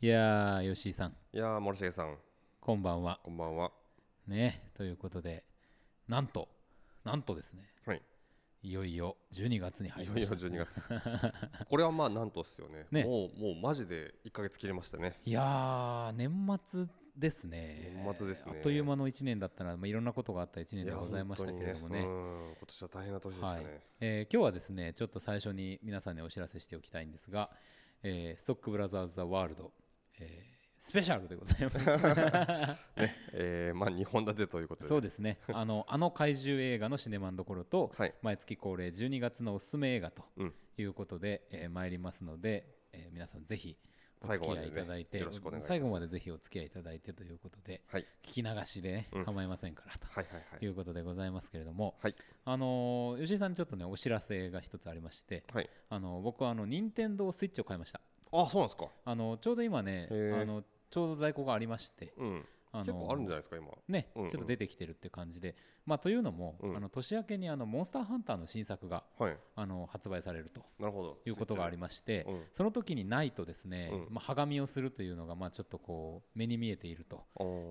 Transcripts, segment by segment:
いやー、吉井さん、いやー森重さん。こんばんは。こんばんは。ね、ということで、なんと、なんとですね、はい。いよいよ12月に入いよいよりました。12月 これはまあなんとっすよね。ね。もうもうマジで1か月切りましたね。いやー、年末ですね。年末ですね。あっという間の1年だったら、まあ、いろんなことがあった1年でございましたけれどもね。本当にうん今年は大変な年でしたはい。ね、えー今日はですねちょっと最初に皆さんにお知らせしておきたいんですが、えーストックブラザーズ・ザ・ワールド、えースペシャルでございます。えーまあ2本立てということでそうですね。あの あの怪獣映画のシネマンどころと、はい。毎月恒例12月のおすすめ映画とうん。いうことで、えー参りますので、えー皆さんぜひお付き合いいただいて、最後までぜひお付き合いいただいてということではい。聞き流しで、ねうん。構いませんからとはいうことでございますけれども、はい。あのー吉井さんにちょっとねお知らせが一つありましてはい。あの僕はあの任天堂スイッチを買いましたあそうなんですか。あのちょうど今ねあのちょうど在庫がありましてうん。あの結構あるんじゃないですか今。ね、うんうん。ちょっと出てきてるって感じで、まあ、というのも、うん。あの年明けにあのモンスターハンターの新作がはい。あの発売されるとなるほど。いうことがありまして、うん。その時にないとですね、うん。まあ、はがみをするというのがまあちょっとこう目に見えていると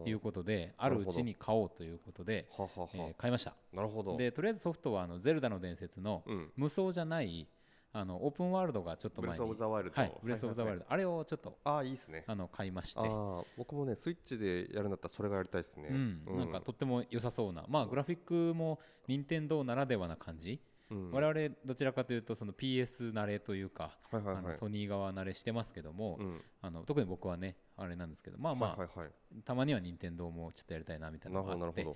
いうことで、あるうちに買おうということで、ははは、えー買いました。なるほど。でとりあえずソフトはあの「ゼルダの伝説」のうん。無双じゃないあのオープンワールドがちょっとブレス・オブ・前にザ・ワイルド。はい、ブレス・オブ・ザ・ワールド、あれをちょっとああいいですね。あの買いまして。僕もねスイッチでやるんだったらそれがやりたいですね。うん、なんかとっても良さそうな、まあ、グラフィックも任天堂ならではな感じ、うん我々どちらかというとその PS 慣れというか、あのソニー側慣れしてますけども、うん。あの特に僕はねあれなんですけどまあまあ、たまには任天堂もちょっとやりたいなみたいなのがあって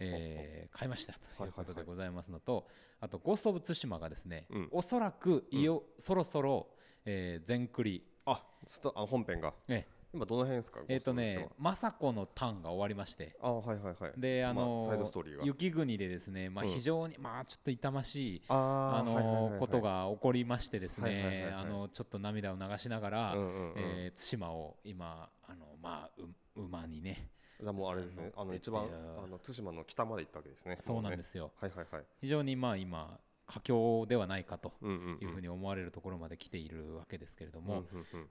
えー買いましたということでございますのと、あと「ゴースト・オブ・ツシマ」がですね、うん。おそらくいよ、そろそろ、えー全クリ、あ本編が。え今どの辺ですか？えーとね政子のターンが終わりまして。あはいはいはい。であのまサイドストーリーが。雪国でですね、まあ、うん。非常に、まあちょっと痛ましいああのことが起こりましてですねはいあのちょっと涙を流しながらうんうんうん。えー対馬を今あのまあう馬にねじゃあもうあれですねあの一番あの対馬の北まで行ったわけですね。そうなんですよ。はいはいはい。非常にまあ今佳境ではないかというふうに思われるところまで来ているわけですけれども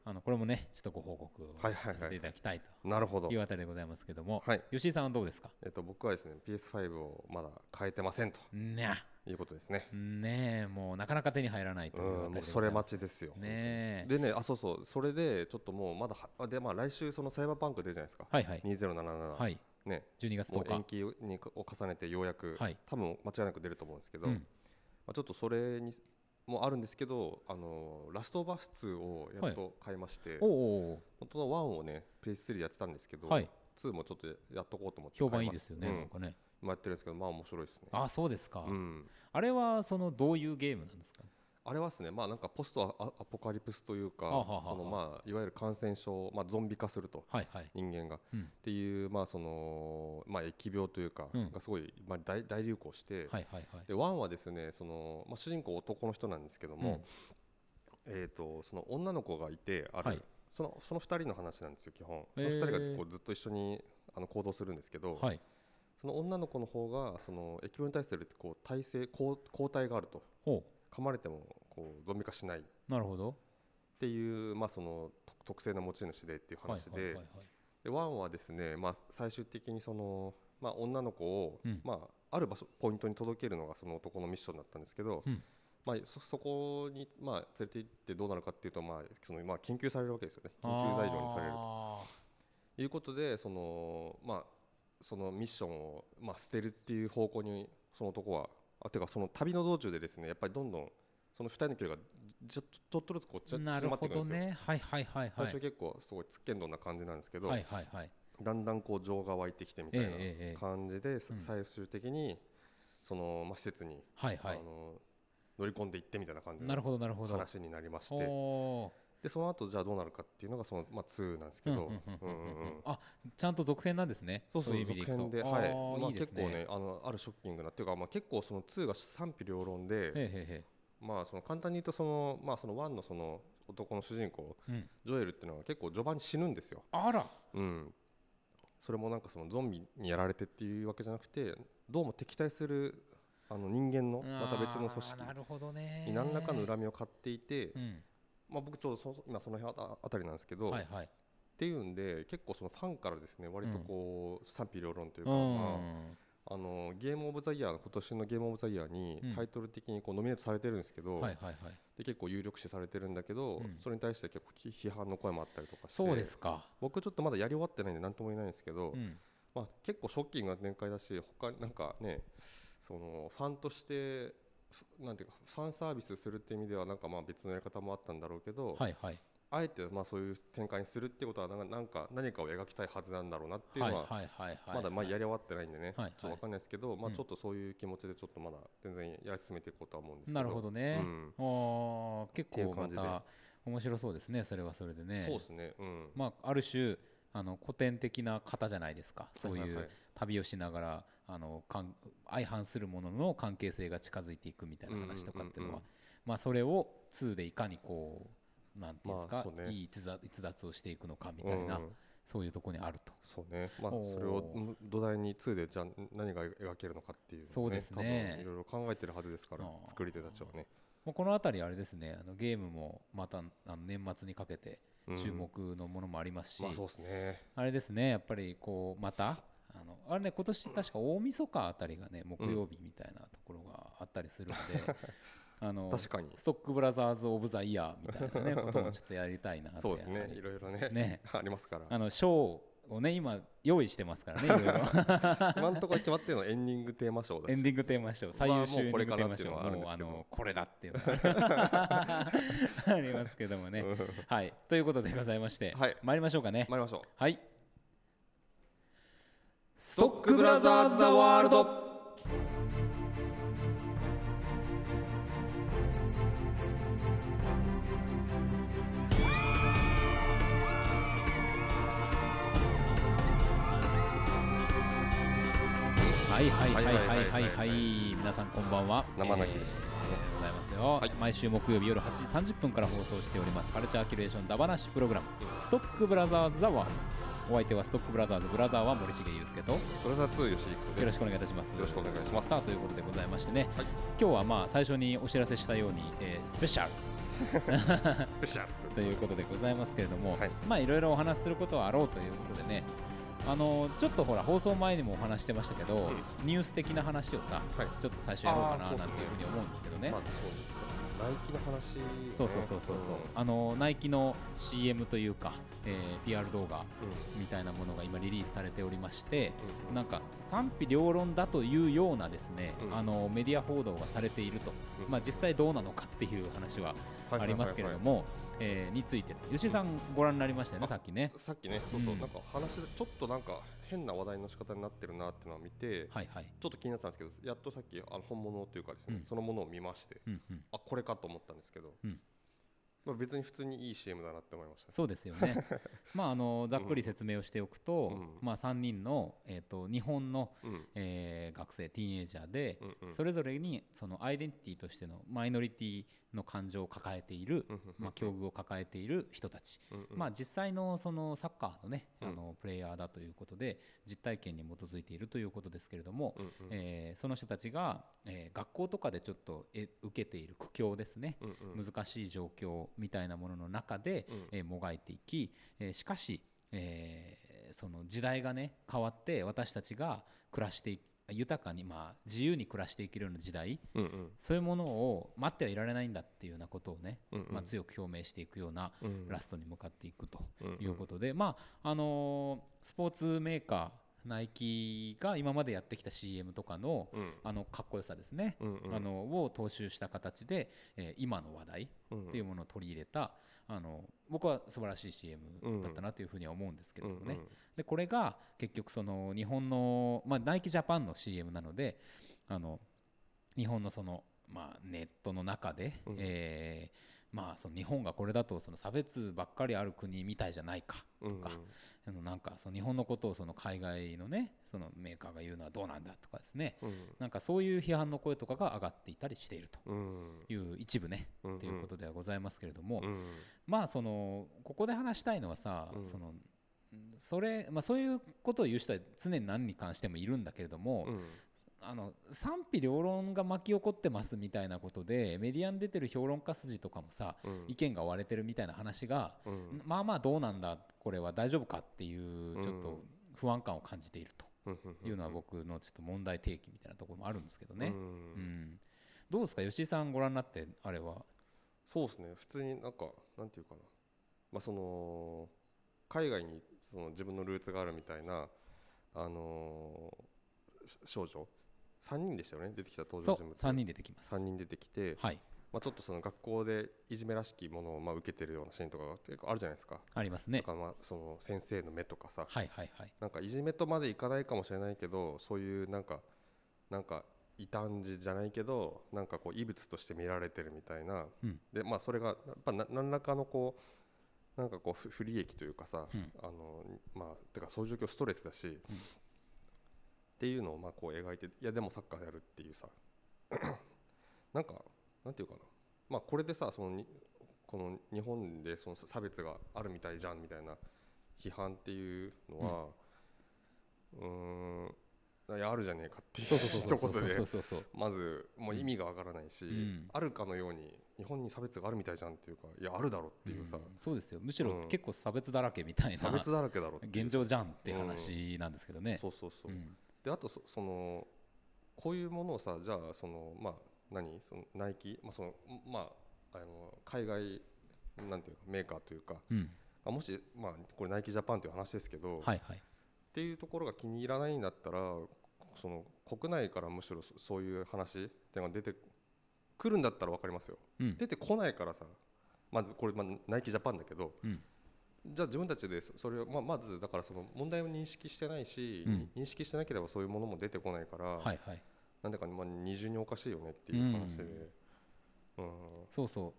あのこれもねちょっとご報告させていただきたいなるほど。というあたりでございますけどもはい。吉井さんはどうですか？えっと僕はですね PS5 をまだ変えてませんとね。いうことですね。ねえもうなかなか手に入らないというもうそれ待ちですよねえ。でねあそうそう。それでちょっともうまだはあでまあ来週そのサイバーパンク出るじゃないですか。はいはい。2077はい。ね。12月もう延10日期にを重ねてようやくはい。多分間違いなく出ると思うんですけどうんまあちょっとそれにもあるんですけどあのラストバース2をやっと買いましておお本当は1をね PS3 でやってたんですけど、はい。2もちょっとやっとこうと思って評判いいですよね、うん。なんかね。今やってるんですけどまあ面白いですね。あそうですか、うん、あれはそのどういうゲームなんですか？あれはですね。まあなんかポストアアポカリプスというかそのまあいわゆる感染症、まあ、ゾンビ化すると。はいはい、人間が。っうん、ていうまあそのまあ疫病というか、うん。がすごいまあ大大流行して、はいはいはい。で1はですねその、まあ、主人公男の人なんですけども、えー、とその女の子がいてある、はい。そのその2人の話なんですよ基本。その2人がこうずっと一緒にあの行動するんですけど、はい。その女の子の方がその疫病に対するこう耐性抗抗体があると。ほ噛まれてもこうゾンビ化しない。なるほど。ていう、まあ、その特特性の持ち主でっていうはい話で。はいはいはいで1はですね、まあ、最終的にその、まあ、女の子を、うん。まあ、ある場所ポイントに届けるのがその男のミッションだったんですけど、うん。まあ、そそこに、まあ、連れて行ってどうなるかっていうと、まあそのまあ、研究されるわけですよね。研究材料にされるあと。いうことでその,、まあ、そのミッションを、まあ、捨てるっていう方向にその男はあてかその旅の道中でですねやっぱりどんどんその2人の距離がちょっとずつこうち縮まっていくんですよ。ねはいはいはいはい。最初結構すごいつっけんどんな感じなんですけど、はいはいはい。だんだんこう情が湧いてきてみたいな感じで、うん。最終的にその、まあ、施設に、はいはい。あの乗り込んでいってみたいな感じのほどなるほど。話になりまして。おでその後じゃあどうなるかっていうのがその、まあ、2なんですけど。あちゃんと続編なんですね。そうそういう続編で、あはい。ーまあ、結構ねあのあるショッキングなっていうか、まあ、結構その2が賛否両論で、まあ、その簡単に言うとその、まあ、その1のその男の主人公えうん。ジョエルっていうのは結構序盤に死ぬんですよ。あら。うん、それもなんかそのゾンビにやられてっていうわけじゃなくてどうも敵対するあの人間のまた別の組織あーなるほどね。に何らかの恨みを買っていて、うんまあ、僕ちょうどそ今その辺ああたりなんですけど、はいはい。っていうんで結構そのファンからですね割とこう賛否両論というか、うん。まあ、あのゲームオブザイヤーの今年のゲームオブザイヤーにうん。タイトル的にこうノミネートされてるんですけど、はいはいはい。で結構有力視されてるんだけど、うん。それに対して結構き批判の声もあったりとかしてそうですか、僕ちょっとまだやり終わってないんで何とも言えないんですけど、うん。まあ、結構ショッキングな展開だし他なんかねそのファンとしてふなんていうかファンサービスするっていう意味ではなんかまあ別のやり方もあったんだろうけど、はいはい。あえてまあそういう展開にするってことはなんか何かを描きたいはずなんだろうなっていうのははいはいはいはいまだまあやり終わってないんでね、はいちょっとわかんないですけど、まあうんちょっとそういう気持ちでちょっとまだ全然やり進めていこうとは思うんですけど。なるほどね、うん。あー結構また面白そうですねそれはそれでね。そうですね。うん。まあ、ある種あの古典的な方じゃないですか。そうはいう旅をしながらあのかん相反するものの関係性が近づいていくみたいな話とかっていうのは、まあ、それを2でいかにこうなんていうんですか、いい逸脱逸脱をしていくのかみたいな、うんそういうところにあると。そうね、まあ、それをうん土台に2でじゃあ何が描けるのかっていうのをそうですね。多分いろいろ考えてるはずですから作り手たちはね、もうこの辺りあれですねあのゲームもまたあの年末にかけてうん注目のものもありますし、まあそうですね。あれですね、やっぱりこうまた、あのあれね、今年確か大晦日あたりがね、木曜日みたいなところがあったりするので、あの 確かに。ストックブラザーズ・オブ・ザ・イヤーみたいな、ね、こともちょっとやりたいなそうですね。いろいろね。ね。ありますから。あの賞をね、今、用意してますからね、いろいろ。今のところ決まってるのはエンディングテーマ賞だし。エンディングテーマ賞、最優秀エンディングテーマ賞、もうあのこれだっていうのが ありますけどもね。うん。はい、ということでございまして、はい。参りましょうかね。参りましょう。はい。ストックブラザーズ・ザ・ワールドはいはいはいはいはいはい皆さんこんばんは。生泣きでした。ねえーございますよ、はい。毎週木曜日夜8時30分から放送しております。カルチャーキュレーションダバナッシュプログラム。ストックブラザーズ・ザ・ワールドお相手はストックブラザーズブラザーは森重祐介と。よブラザー2吉幾人です。ろしくお願いいたします。よろしくお願いします。さあということでございましてね、はい。今日はまあ最初にお知らせしたように、えースペシャル。スペシャル ということでございますけれども、はい。まあいろいろお話しすることはあろうということでねあのちょっとほら放送前にもお話してましたけど、ニュース的な話をさはい。ちょっと最初やろうかななんていうふうに思うんですけどね。まあナイキの話ね。そうそうそうそうそう、んあのナイキの CM というか、えー PR 動画うん。みたいなものが今リリースされておりまして、うんなんか賛否両論だというようなですね、うん。あのメディア報道がされていると、うん。まあ、実際どうなのかっていう話ははいありますけれども、えーについて吉井さん。ご覧になりましたよね、あさっきね。さっきね。そうそう、うん。なんか話でちょっとなんか変な話題の仕方になってるなっていうのを見て、はいはい。ちょっと気になってたんですけどやっとさっきあの本物というかですね、うん。そのものを見ましてうんうん、あこれかと思ったんですけど、うんまあ、別に普通にいい CM だなって思いましたね。そうですよね。まああのざっくり説明をしておくと、うん。まあ3人のえっ、と日本の、うん。えー学生ティーンエイジャーで、うんうん。それぞれにそのアイデンティティとしてのマイノリティの感情を抱えている、うんうんうん。まあ境遇を抱えている人たち。うんうん。まあ実際のそのサッカーのね、うん。あのプレイヤーだということで実体験に基づいているということですけれども、うんうん。えーその人たちが、えー学校とかでちょっとえ受けている苦境ですね、うんうん。難しい状況みたいなものの中で、うん。えーもがいていき、えーしかし、えーその時代がね変わって私たちが暮らしてい豊かに、まあ、自由に暮らしていけるような時代うんうん。そういうものを待ってはいられないんだっていうようなことをね、うんうん。まあ、強く表明していくようなうん。ラストに向かっていくとうんうん。いうことで、まああのースポーツメーカーナイキが今までやってきた CM とかのうん。あのかっこよさですね、うんうん。あのを踏襲した形で、えー今の話題うんっていうものを取り入れたあの僕は素晴らしい CM だったなというふうには思うんですけれどもね、でこれが結局その日本の、まあ、ナイキジャパンの CM なのであの日本のその、まあ、ネットの中で、うん。えーまあ、その日本がこれだとその差別ばっかりある国みたいじゃないかとか、あのなんかその日本のことをその海外のねそのメーカーが言うのはどうなんだとかですね。うん。なんかそういう批判の声とかが上がっていたりしているとうん。いう一部ね、うんということではございますけれども、うん。まあそのここで話したいのはさ、うん。そのそれまあ、そういうことを言う人は常に何に関してもいるんだけれども、うんあの賛否両論が巻き起こってますみたいなことでメディアに出てる評論家筋とかもさ、うん。意見が割れてるみたいな話が、うん。まあまあどうなんだこれは大丈夫かっていうちょっと不安感を感じているうんというのは僕のちょっと問題提起みたいなところもあるんですけどね。うん。うん。どうですか？吉井さんご覧になってあれは？そうですね。普通になんかなんていうかな。まあその海外にその自分のルーツがあるみたいなあのーし少女3人でしたよね出てきた登場人物3人出てきます3。人出てきて、はいまあ、ちょっとその学校でいじめらしきものをまあ受けてるようなシーンとかが結構あるじゃないですか。ありますねだ。からまあその先生の目とかさはいはいはい。なんかいじめとまでいかないかもしれないけどそういうなんかなんか異端児じゃないけどなんかこう異物として見られてるみたいな、うんでまあそれがやっぱな何らかのこうなんかこう不不利益というかさ、うんあのまあてかそういう状況ストレスだし、っていうのをまあこう描いていやでもサッカーやるっていうさ なんかなんていうかな。まあこれでさそのにこの日本でその差別があるみたいじゃんみたいな批判っていうのはうーんいやあるじゃねえかっていうそうそうそうそうそう。一言で。まずもう意味がわからないし、ん。あるかのように日本に差別があるみたいじゃんっていうかいやあるだろっていうさ、うんそうですよ。むしろうん。結構差別だらけみたいな、差別だらけだろう。現状じゃんって話なんですけどね。そうそうそう、うんであとそそのこういうものをさじゃあそのまあ何？そのナイキ、まあそのまあ、あの海外なんていうかメーカーというか、うん。まあ、もし、まあ、これナイキジャパンという話ですけど、はいはい。っていうところが気に入らないんだったらその国内からむしろそそういう話っていうのが出てくるんだったら分かりますよ。うん。出てこないからさ、まあ、これ、まあ、ナイキジャパンだけど。うんじゃあ自分たちでそそれを、まあ、まずだからその問題を認識してないし、うん。認識してなければそういうものも出てこないから、はいはい。なんだか、まあ、二重におかしいよねっていう話で、うん。そうそう。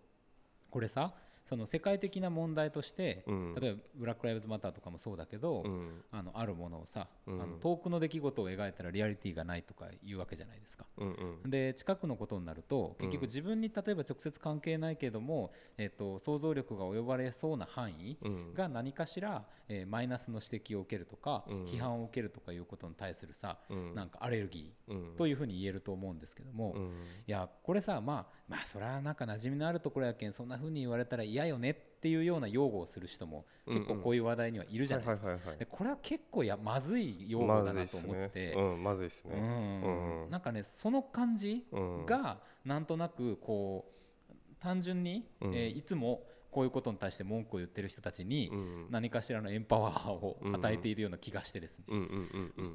これさその世界的な問題として、うん。例えばブラック・ライブズ・マターとかもそうだけど、うん。あのあるものをさ、うん。あの遠くの出来事を描いたらリアリティがないとかいうわけじゃないですか。うんうん。で近くのことになると結局自分に例えば直接関係ないけども、えっと想像力が及ばれそうな範囲うん。が何かしら、えーマイナスの指摘を受けるとか、うん。批判を受けるとかいうことに対するさ、うん。なんかアレルギうん。ーというふうに言えると思うんですけども、うん。いやこれさまあまあそれはなんか馴染みのあるところやけんそんな風に言われたら嫌よねっていうような擁護をする人も結構こういう話題にはいるじゃないですか。これは結構やまずい擁護だなと思ってて、うん、まずいですね。なんかねその感じうん。がなんとなくこう単純に、うん。えーいつもこういうことに対して文句を言ってる人たちにうん何かしらのエンパワーを与えているような気がしてですね、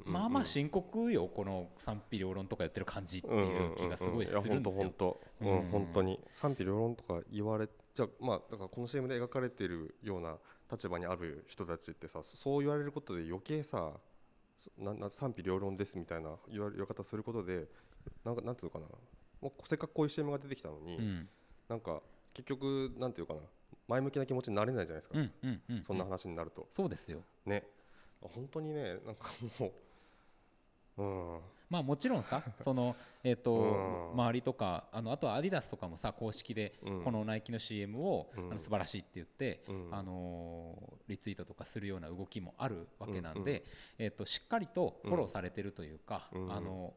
まあまあ深刻よこの賛否両論とか言ってる感じっていう気がすごいするんですよ。本当に。賛否両論とか言われじゃあまあだからこの CM で描かれているような立場にある人たちってさそう言われることで余計さそなな賛否両論ですみたいな言われ言われ方することでなんかなんていうのかな。もうせっかくこういう CM が出てきたのに、うん。なんか結局なんていうかな。前向きな気持ちになれないじゃないですか、うんうんうんうん。そんな話になると。そうですよ。ね。本当にねなんかもううんまあもちろんさ そのえっとうん。周りとかあのあとはアディダスとかもさ公式でうん。このナイキの CM をあうん。の素晴らしいって言ってうん。あのーリツイートとかするような動きもあるわけなんうん。でえっとしっかりとフォローされてるというかうん。あの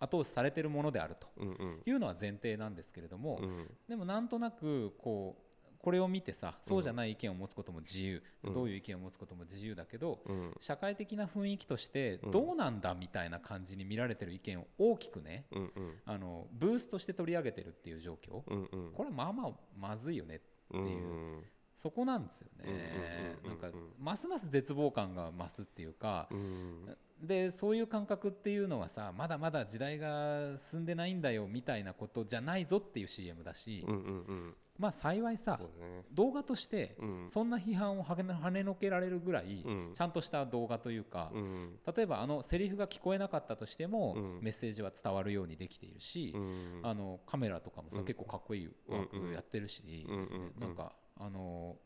後押しされてるものであるというのは前提なんですけれどもうん。でもなんとなくこうこれを見てさそうじゃない意見を持つことも自由。うん。どういう意見を持つことも自由だけどうん。社会的な雰囲気としてうん。どうなんだみたいな感じに見られてる意見を大きくねうんうん。あのブーストして取り上げてるっていう状況。うんうん。これはまあまあまずいよねっていう。うんそこなんですよね。うんうんうんうんなんかますます絶望感が増すっていうかうんでそういう感覚っていうのはさまだまだ時代が進んでないんだよみたいなことじゃないぞっていう CM だしうんうんうん。まあ幸いさね。動画としてうん。そんな批判をはねのけられるぐらいうん。ちゃんとした動画というかうん。例えばあのセリフが聞こえなかったとしてもうん。メッセージは伝わるようにできているしうん。あのカメラとかもさうん。結構かっこいいワークやってるしうんですねうん。なんかあの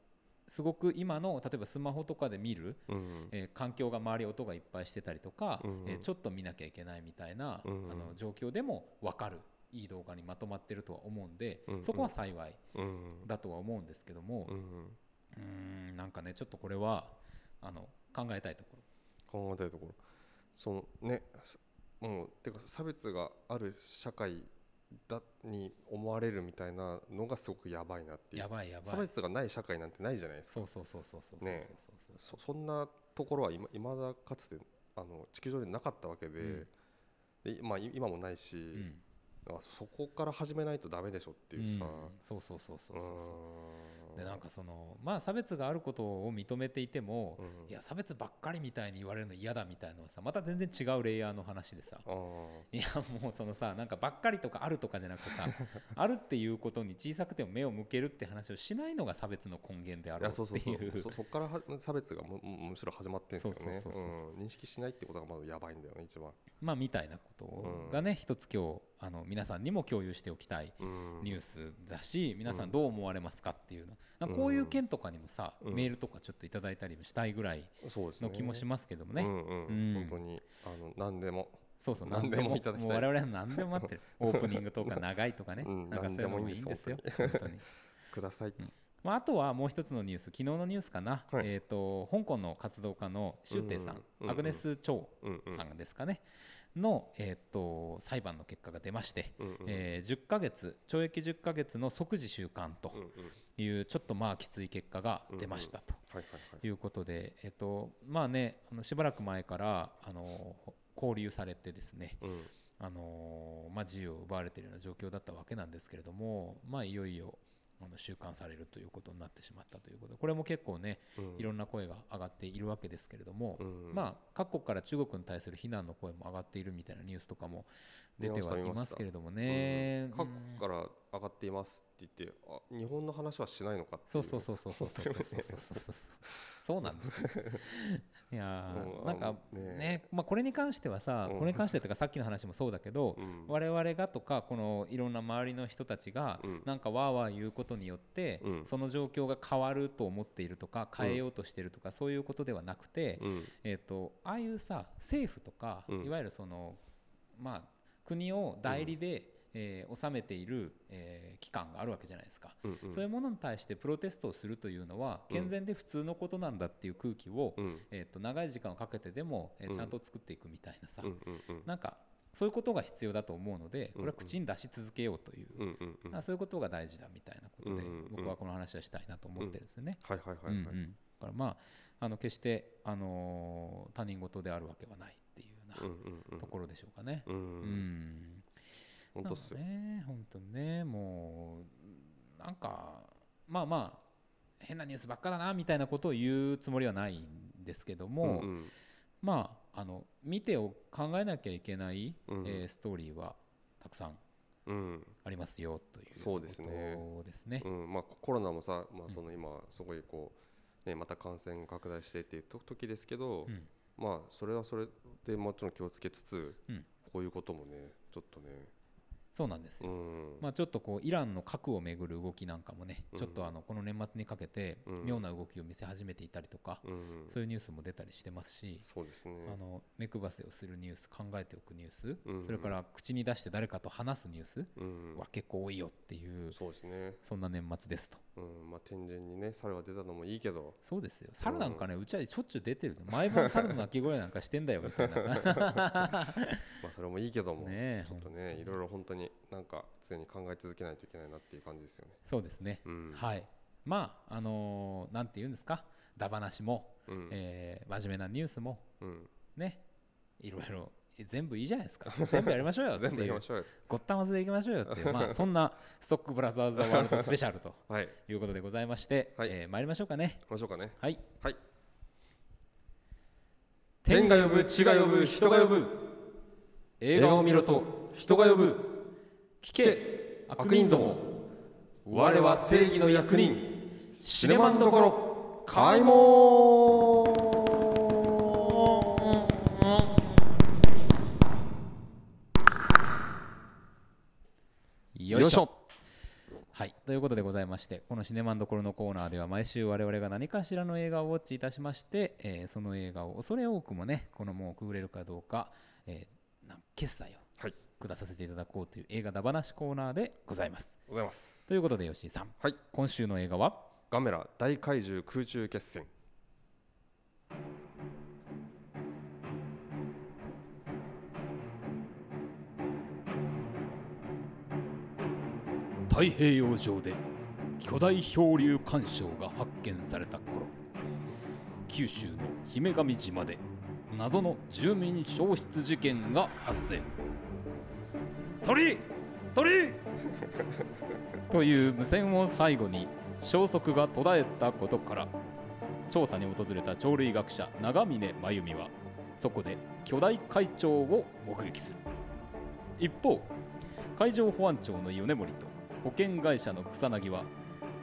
すごく今の例えばスマホとかで見るうんえー環境が周り音がいっぱいしてたりとかうんえーちょっと見なきゃいけないみたいなあうん。の状況でも分かるいい動画にまとまってるとは思うんでうんそこは幸いうんだとは思うんですけどもうんなんかねちょっとこれはあの考えたいところ。考えたいところ。そのねもうてか差別がある社会だに思われるみたいなのがすごくやばいなっていう。やばいやばい。差別がない社会なんてないじゃないですか。そうそうそうそうそうそうねそうそう。そそんなところはいま未だかつてあの地球上になかったわけで,、でまあ、い今もないし、うん。あそこから始めないとダメでしょっていうさ、うん。そうそうそうそうそうそう。うでなんかそのまあ差別があることを認めていても、うん。いや差別ばっかりみたいに言われるの嫌だみたいのはさまた全然違うレイヤーの話でさ。いやもうそのさなんかばっかりとかあるとかじゃなくてさ あるっていうことに小さくても目を向けるって話をしないのが差別の根源であいやろうっていう。そそこからは差別がむむむしろ始まってんですよね。認識しないってことがまだやばいんだよね一番、まあみたいなことがね、一つ今日あの皆さんにも共有しておきたいうん。ニュースだし、皆さんどう思われますかっていうの。なこういう件とかにもさ、うん。メールとかちょっといただいたりもしたいぐらいの気もしますけどもね。本当にあの何でも。そうそう何でも。いただきたい。我々は何でも待ってる。オープニングとか長いとかね、うん。なんかそういうのもいいんですよ。ください、まあ、あとはもう一つのニュース。昨日のニュースかな、はい。えー、と香港の活動家のシュウテイさん、アグネス・チョウさん。ですかね、の、えー、と裁判の結果が出まして、うえー10ヶ月懲役10ヶ月の即時収監というちょっとまあきつい結果が出ましたと。はいうことで、えっとまあねあのしばらく前からあの交流されてですねうん。あのまあ、自由を奪われているような状況だったわけなんですけれども、まあ、いよいよあの収監されるということになってしまったということ。でこれも結構ねうん。いろんな声が上がっているわけですけれども、うん。まあ、各国から中国に対する非難の声も上がっているみたいなニュースとかも出てはいますけれどもね。各国から上がっていますって言ってあ日本の話はしないのかっていそう。そうそうそうそうそうそうそうそう。そうそうそうなんです。よいやーうんなんかね。ねまあこれに関してはさうん。これに関してとかさっきの話もそうだけどうん。我々がとかこのいろんな周りの人たちがうん。なんかわーわー言うことによってうん。その状況が変わると思っているとか変えようとしているとかそういうことではなくてうん。えーとああいうさ政府とかうん。いわゆるそのまあ国を代理でえー治めているえー機関があるわけじゃないですか。うんうん。そういうものに対してプロテストをするというのはうん。健全で普通のことなんだっていう空気を、うん。えー、と長い時間をかけてでも、えーうん。ちゃんと作っていくみたいなさ、うんうんうん。なんかそういうことが必要だと思うのでこれはうん。うん口に出し続けようという、うんうんそういうことが大事だみたいなことで、うんうんうん。僕はこの話はしたいなと思ってるんですよね。はいはいはいはい。うんうん。だからまああの決して、あのー他人事であるわけはないっていうよううんなうんうん。ところでしょうかね。うん。うん本当っすよ。ね本当。にねもうなんかまあまあ変なニュースばっかだなみたいなことを言うつもりはないんですけども、うんうん。まああの見てを考えなきゃいけない、うんえーストーリーはたくさんうんありますよというそうですね。ですね。うん。まあ、コロナもさ、まあ、その今すごいこう、ね、また感染拡大してっていうと時ですけど、うん。まあそれはそれでもちろん気をつけつつ、うん。こういうこともねちょっとね、そうなんですうよ。ん。まあ、ちょっとこうイランの核をめぐる動きなんかもね、うん。ちょっとあのこの年末にかけてうん。妙な動きを見せ始めていたりとか、うん、そういうニュースも出たりしてますし、そうですね。あの目配せをするニュース考えておくニュース、うん。それから口に出して誰かと話すニュースうん。は結構多いよっていう、そうですね、そんな年末ですと。うん。まあ、天神にね猿が出たのもいいけど。そうですよ。猿なんかねうちはしょっちゅう出てるの。毎晩猿の鳴き声なんかしてんだよみたいな。まあそれもいいけども、ねえちょっと本当に。ねいろいろ本当になんか常に考え続けないといけないなっていう感じですよね。そうですね、うん。はい。まああのーなんて言うんですか？ダ話も、うん。えー真面目なニュースもうん、ね。いろいろ全部いいじゃないですか。全部やりましょうよ 全部やりましょうよ。ごったまずでいきましょうよっていう、まあ、そんなストックブラザーズ・ザ・ワールドスペシャルとはい、いうことでございまして、はい。えー参りましょうかね。ましょうかね。はい。はい。天が呼ぶ地が呼ぶ人が呼ぶ。映画を見ろと人が呼ぶ聞け。悪人ども。我は正義の役人。シネマンどころ。開門。よいしょ。はい、ということでございましてこのシネマンどころのコーナーでは毎週我々が何かしらの映画をウォッチいたしまして、えーその映画を恐れ多くもねこのもうくぐれるかどうか、えー決済を。下させていただこうという映画だ話コーナーでございます。ございます。ということで吉井さん、はい、今週の映画は？ガメラ大怪獣空中決戦。太平洋上で巨大漂流干渉が発見された頃九州の姫神島で謎の住民消失事件が発生。鳥鳥。という無線を最後に消息が途絶えたことから調査に訪れた鳥類学者長峰真由美はそこで巨大怪鳥を目撃する。一方海上保安庁の米森と保険会社の草薙は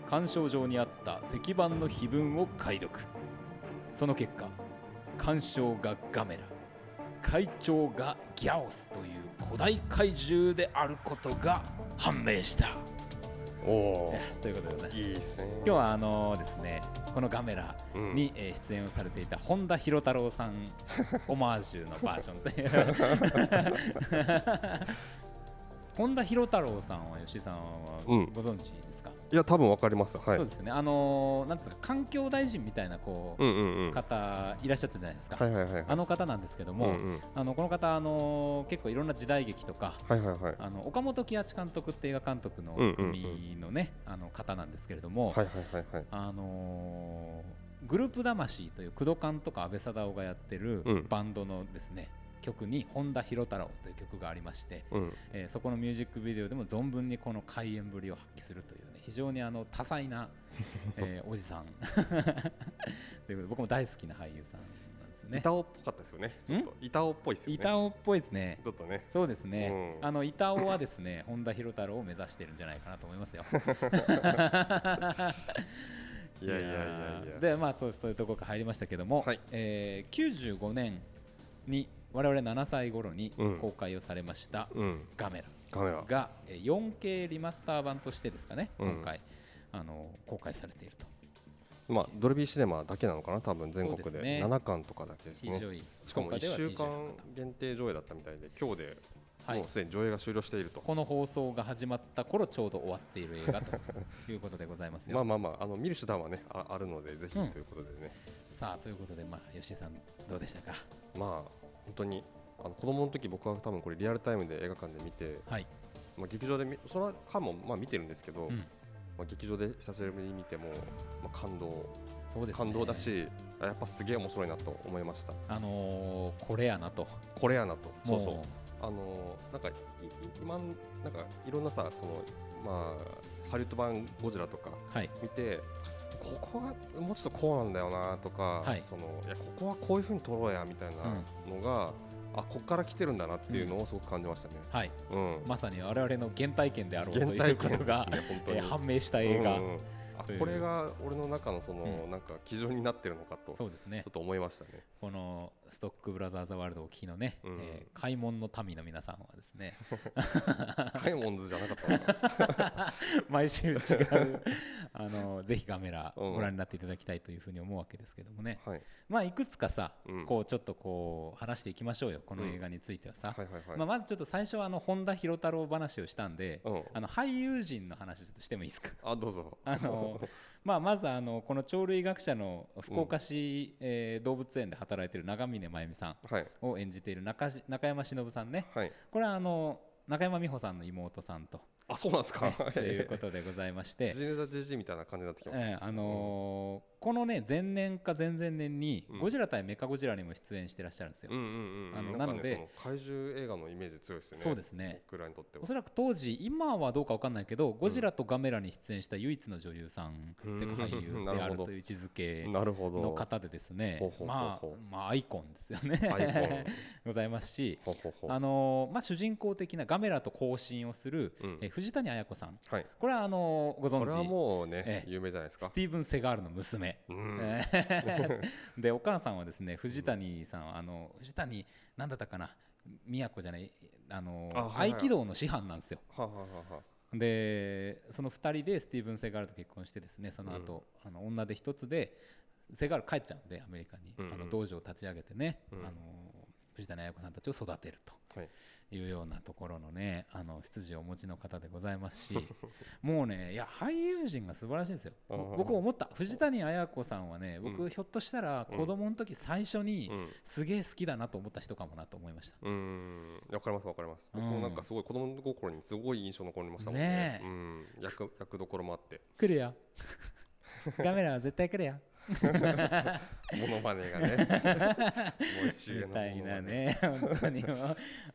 干渉場にあった石板の碑文を解読。その結果干渉がガメラ。会長がギャオスという古代怪獣であることが判明した。おおということでございます。いいですね。今日はあのですねこのガメラうん。に、えー出演をされていた本田博太郎さん オマージュのバージョンという。本田博太郎さんは吉井さんはうん。ご存知ですか、いや多分わかります。はい。そうですね。あのーなんですか環境大臣みたいなこう、うんうんうん。はい方いらっしゃったじゃないですか、はいはいはいあの方なんですけども、うんうん。あのこの方、あのー結構いろんな時代劇とかはいはいはい。あの岡本喜八監督って映画監督のうんうんうん。組のね、あの方なんですけれども、はいはいはいはい。あのーグループ魂という工藤館とか安倍貞夫がやってるうん。バンドのですね、曲に本田博太郎という曲がありまして、うん。えーそこのミュージックビデオでも存分にこの開演ぶりを発揮するというね非常にあの多彩な、えーおじさん。ということで僕も大好きな俳優さんなんですよね。板尾っぽかったですよね。ちょっと。板尾っぽいですよね。板尾っぽいですね。ちょっとね。そうですね、うん。あの板尾はですね 本田博太郎を目指してるんじゃないかなと思いますよ。いやいやいやいや。でまあそうそういうところから入りましたけども、はい。えー95年に我々7歳頃にうん。公開をされましたうん。ガメラカメラがえー 4K リマスター版としてですかね、うん。今回あの公開されていると。まあドルビーシネマだけなのかな多分全国で。そうですね。7巻とかだけですね。非常にしかも1今回では週間限定上映だったみたいで今日ではい。もうすでに上映が終了していると。この放送が始まった頃ちょうど終わっている映画ということでございますよ。まあまあまああの見る手段はねああるのでぜひとうんいうことでね。さあということで、まあ、吉井さんどうでしたか？まあ本当にあの子供の時僕は多分これリアルタイムで映画館で見てはい、まあ劇場で見その間もまあ見てるんですけどうん。まあ劇場で久しぶりに見てもまあ感動そうですね。感動だしあやっぱすげえ面白いなと思いました。あのーこれやなと。これやなと。そうそう。もあのーなんかいい今なんかいろんなさそのまあハリウッド版ゴジラとかうはい。見てここはもうちょっとこうなんだよなとか、はい。そのいやここはこういうふうに撮ろうやみたいなのが、あここから来てるんだなっていうのをすごく感じましたね。はい。うん、まさに我々の原体験であろうと原いうことが、ねえー判明した映画、うんうんあこれが俺の中のその、うん。なんか基準になってるのかとちょそうですね。っと思いましたね。このストックブラザーズワールドをお聞きのね、うん。えー開門の民の皆さんはですね。カイモンズじゃなかった。毎週違うあのぜひカメラうん。ご覧になっていただきたいというふうに思うわけですけどもね、はい。まあいくつかさ、うん。こうちょっとこう話していきましょうよこの映画についてはさ、はいはいはい。まあ、まずちょっと最初はあの本田博太郎話をしたんで、うん。あの俳優陣の話ちょっとしてもいいですか？あどうぞ。あの まあ、まずあのこの鳥類学者の福岡市、えー動物園で働いている長峰真由美さんはい。を演じている中し中山忍さんね。はい。これはあの中山美穂さんの妹さんと,、あそうなんですか。ねということでございまして。ジ、ネタジジみたいな感じになってきました。えーあのーこのね前年か前々年にうん。ゴジラ対メカゴジラにも出演してらっしゃるんですよ。あのなのでその怪獣映画のイメージ強いですよね。そうですね。僕らにとっては。お。そらく当時今はどうかわかんないけど、ゴジラとガメラに出演した唯一の女優さんでうん。俳優であるという位置づけなるほど。の方でですね。まあまあアイコンですよね。ございますしほうほうほう。あのーまあ主人公的なガメラと交信をする、うん。えー藤谷綾子さん。はい。これはあのーご存これは知もうねええ。有名じゃないですか。ス。ティーブン・セガールの娘、うん。え ーでお母さんはですね藤谷さんあの藤谷なんだったかな？都じゃないあの合気道の師範なんですよ。はあはあはでその2人でスティーブン・セガールと結婚してですねその後、あの女で一つでセガール帰っちゃうんでアメリカに、うんうん。あの道場を立ち上げてね、うん。あの藤谷綾子さんたちを育てると。はいいうようなところのねあの出自をお持ちの方でございますし もうねいや俳優陣が素晴らしいんですよ。僕思った。藤谷綾子さんはね僕、うん。ひょっとしたら子供の時最初にうん。すげえ好きだなと思った人かもなと思いました。うん。わかりますわかります。うん。僕もなんかすごい子供心にすごい印象残りましたもんね。え。ねうん。役 役どころもあって。来るよ。カメラは絶対来るよ モノマネがね。森重のみなね。本当に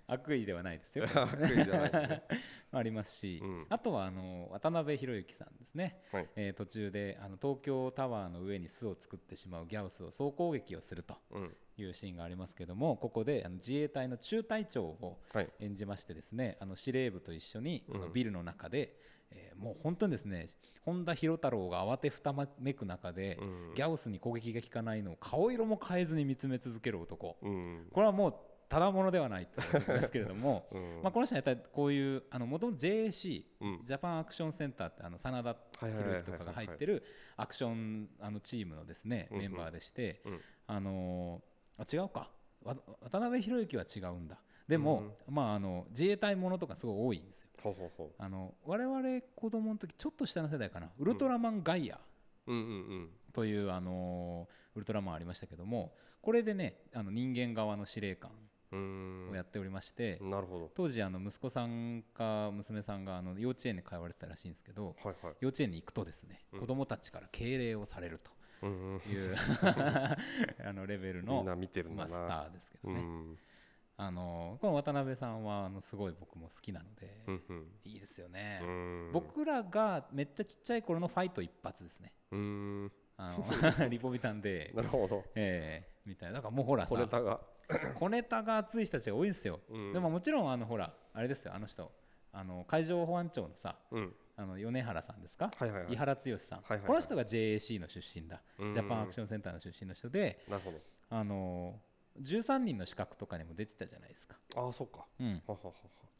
悪意ではないですよ。悪意じゃないね。ありますし、うん。あとはあの渡辺裕之さんですね、はい。えー途中であの東京タワーの上に巣を作ってしまうギャオスを総攻撃をするとうん。いうシーンがありますけどもここであの自衛隊の中隊長をはい。演じましてですねあの司令部と一緒にあのうんビルの中で、えーもう本当にですね本田博太郎が慌てふためく中で、うん。ギャオスに攻撃が効かないのを顔色も変えずに見つめ続ける男。うん。これはもうただものではないということですけれども うん。まあこの人はやっぱりこういうもともと JAC うん。ジャパンアクションセンターってあの真田広之とかが入ってるアクションあのチームのですねメンバーでして、うん。あのーあ違うか。わ渡辺裕之は違うんだでも、まああの自衛隊ものとかすごい多いんですよ。ほうほうほあの我々子供の時ちょっと下の世代かな。ウルトラマンガイア。ううんうんうん。という、あのーウルトラマンありましたけどもこれでねあの人間側の司令官をやっておりまして、なるほど。当時あの息子さんか娘さんがあの幼稚園に通われてたらしいんですけどはいはい。幼稚園に行くとですね、うん。子供たちから敬礼をされるうんうん。というあのレベルみんのな見てるんまあ、だなスターですけどね、うんあのこの渡辺さんはあのすごい僕も好きなので、うんうん。いいですよね、うん。僕らがめっちゃちっちゃい頃のファイト一発ですね。あの リポビタンで、なるほど。えーみたいな。だからもうほらさ小ネタが。小ネタが熱い人たちが多いんですよ、うん。でももちろんあのほらあれですよあの人。あの海上保安庁のさうん。あの米原さんですか、はいはいはい。井原剛さん、はいはいはい。この人が JAC の出身だ、うん。ジャパンアクションセンターの出身の人で、なるほど。あの13人の資格とかにも出てたじゃないですか、ああそっか。うん、はははは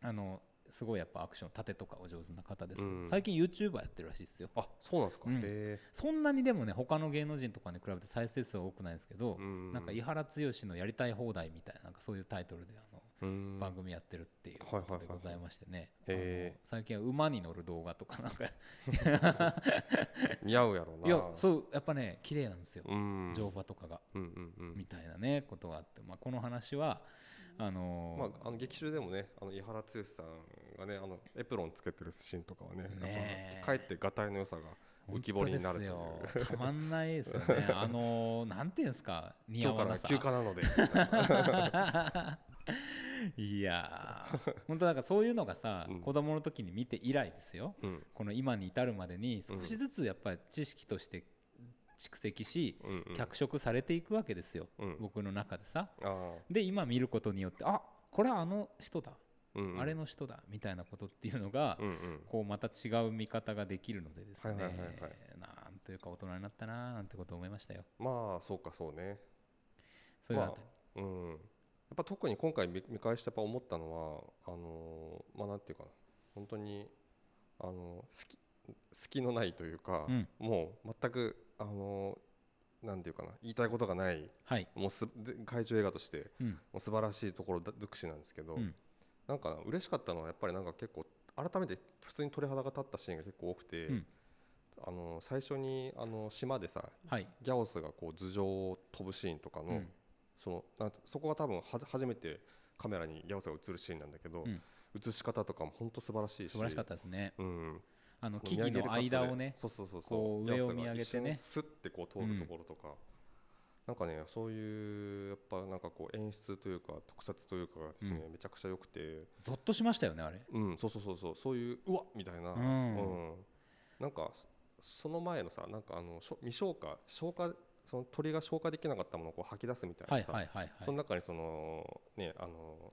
あ。のすごいやっぱアクション盾とかお上手な方ですうん。最近 YouTuber やってるらしいですよ。あそうなんですか。うん。へえ。そんなにでもね他の芸能人とかに比べて再生数は多くないですけど、うんなんか井原剛のやりたい放題みたいななんかそういうタイトルであのうん番組やってるっていうことでございましてね、最近は馬に乗る動画とかなんか。似合うやろうな。いやそうやっぱね綺麗なんですよ、うん。乗馬とかが。みたいなねことがあって、まあ、この話はあのーまあ、あの劇中でもねあの井原剛さんがねあのエプロンつけてるシーンとかはねねかえってがたいの良さが浮き彫りになるという。たまんないですよね。あのーなんていうんですか。似合今日からわなさ。休暇なので いやー。本当だからそういうのがさ、うん。子供の時に見て以来ですよ。うん。この今に至るまでに少しずつやっぱり知識として蓄積し、うんうん。脚色されていくわけですよ、うん。僕の中でさ。あで今見ることによってあこれはあの人だ、あうんうん。あれの人だ。みたいなことっていうのが、うんうん。こうまた違う見方ができるのでですね、はいはいはいはい。なんというか大人になったななんてことを思いましたよ。まあそうかそうね。そういうあた。り、うん。やっぱ特に今回見見返してやっぱ思ったのはあのーまあなんていうかな。本当にあのー好き隙のないというか、うん。もう全くあのーなんていうかな。言いたいことがないはい、もうすで怪獣映画としてうん。もう素晴らしいところだ尽くしなんですけど、うん。なんか嬉しかったのはやっぱりなんか結構改めて普通に鳥肌が立ったシーンが結構多くて、うん。あの最初にあの島でさはい、ギャオスがこう頭上を飛ぶシーンとかの、うんそのなそこが多分はじ初めてカメラにギャオスが映るシーンなんだけど、うん。映し方とかも本当素晴らしいし素晴らしかったですね。うん、あの木々の間をねそうそうそうそう。上を見上げてね。スッてこう通るところとか、なんかねそういうやっぱなんかこう演出というか特撮というかがですね、うめちゃくちゃ良くて。ゾッとしましたよねあれ。うんそうそうそうそう。そういううわっみたいな、うん。なんかそその前のさなんかあの未消化消化その鳥が消化できなかったものをこう吐き出すみたいはないさ、はいはいはいその中にそのねあの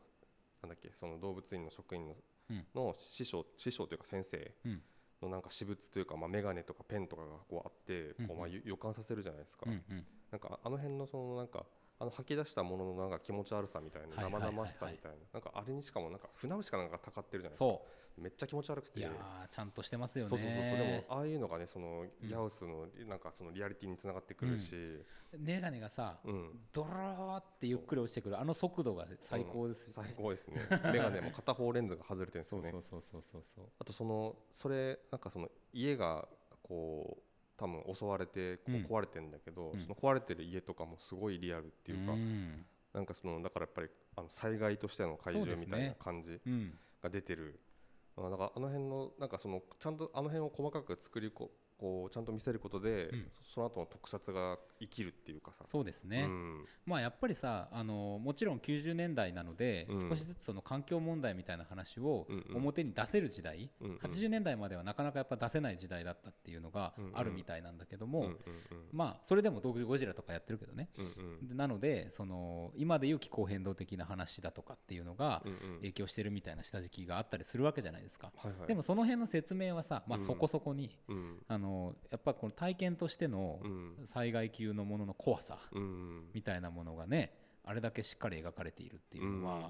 なんだっけその動物園の職員の,、うん。の師匠師匠というか先生うん。のなんか私物というかまあ眼鏡とかペンとかがこうあってうんこうまあゆ予感させるじゃないですか、うんうん。なんかあの辺のそのなんかあの吐き出したもののなんか気持ち悪さみたいな生々しさみたいななんかあれにしかもなんか船牛かなんかたかってるじゃないですか。そめっちゃ気持ち悪くて。ういやーちゃんとしてますよね。そうそうそう。でもああいうのがねそのギャウスのなんかそのリアリティにつながってくるし、メガネがさうん。ドローってゆっくり落ちてくるあの速度が最高ですよね。最高ですね。メガネも片方レンズが外れてるんですそうよね。そうそうそうそうそう。あとそのそれなんかその家がこう多分襲われて壊れてるんだけど、うん。その壊れてる家とかもすごいリアルっていうか、ん。なんかそのだからやっぱりあの災害としての怪獣みたいな感じうん。が出てる、あだからあの辺のなんかそのちゃんとあの辺を細かく作りここうちゃんと見せることで、うん。その後の特撮が生きるっていうかさ。そうですね、うん。まあやっぱりさあのもちろん90年代なので、うん。少しずつその環境問題みたいな話を表に出せる時代、うんうん。80年代まではなかなかやっぱ出せない時代だったっていうのがあるみたいなんだけども、うんうんまあそれでもドグゴジラとかやってるけどね、うんうん。でなのでその今でいう気候変動的な話だとかっていうのが影響してるみたいな下敷きがあったりするわけじゃないですか、はいはい。でもその辺の説明はさ、まあ、うん。そこそこに、うん。あのやっぱこの体験としてのうん。災害級のものの怖さうん。みたいなものがねあれだけしっかり描かれているっていうのは、うん。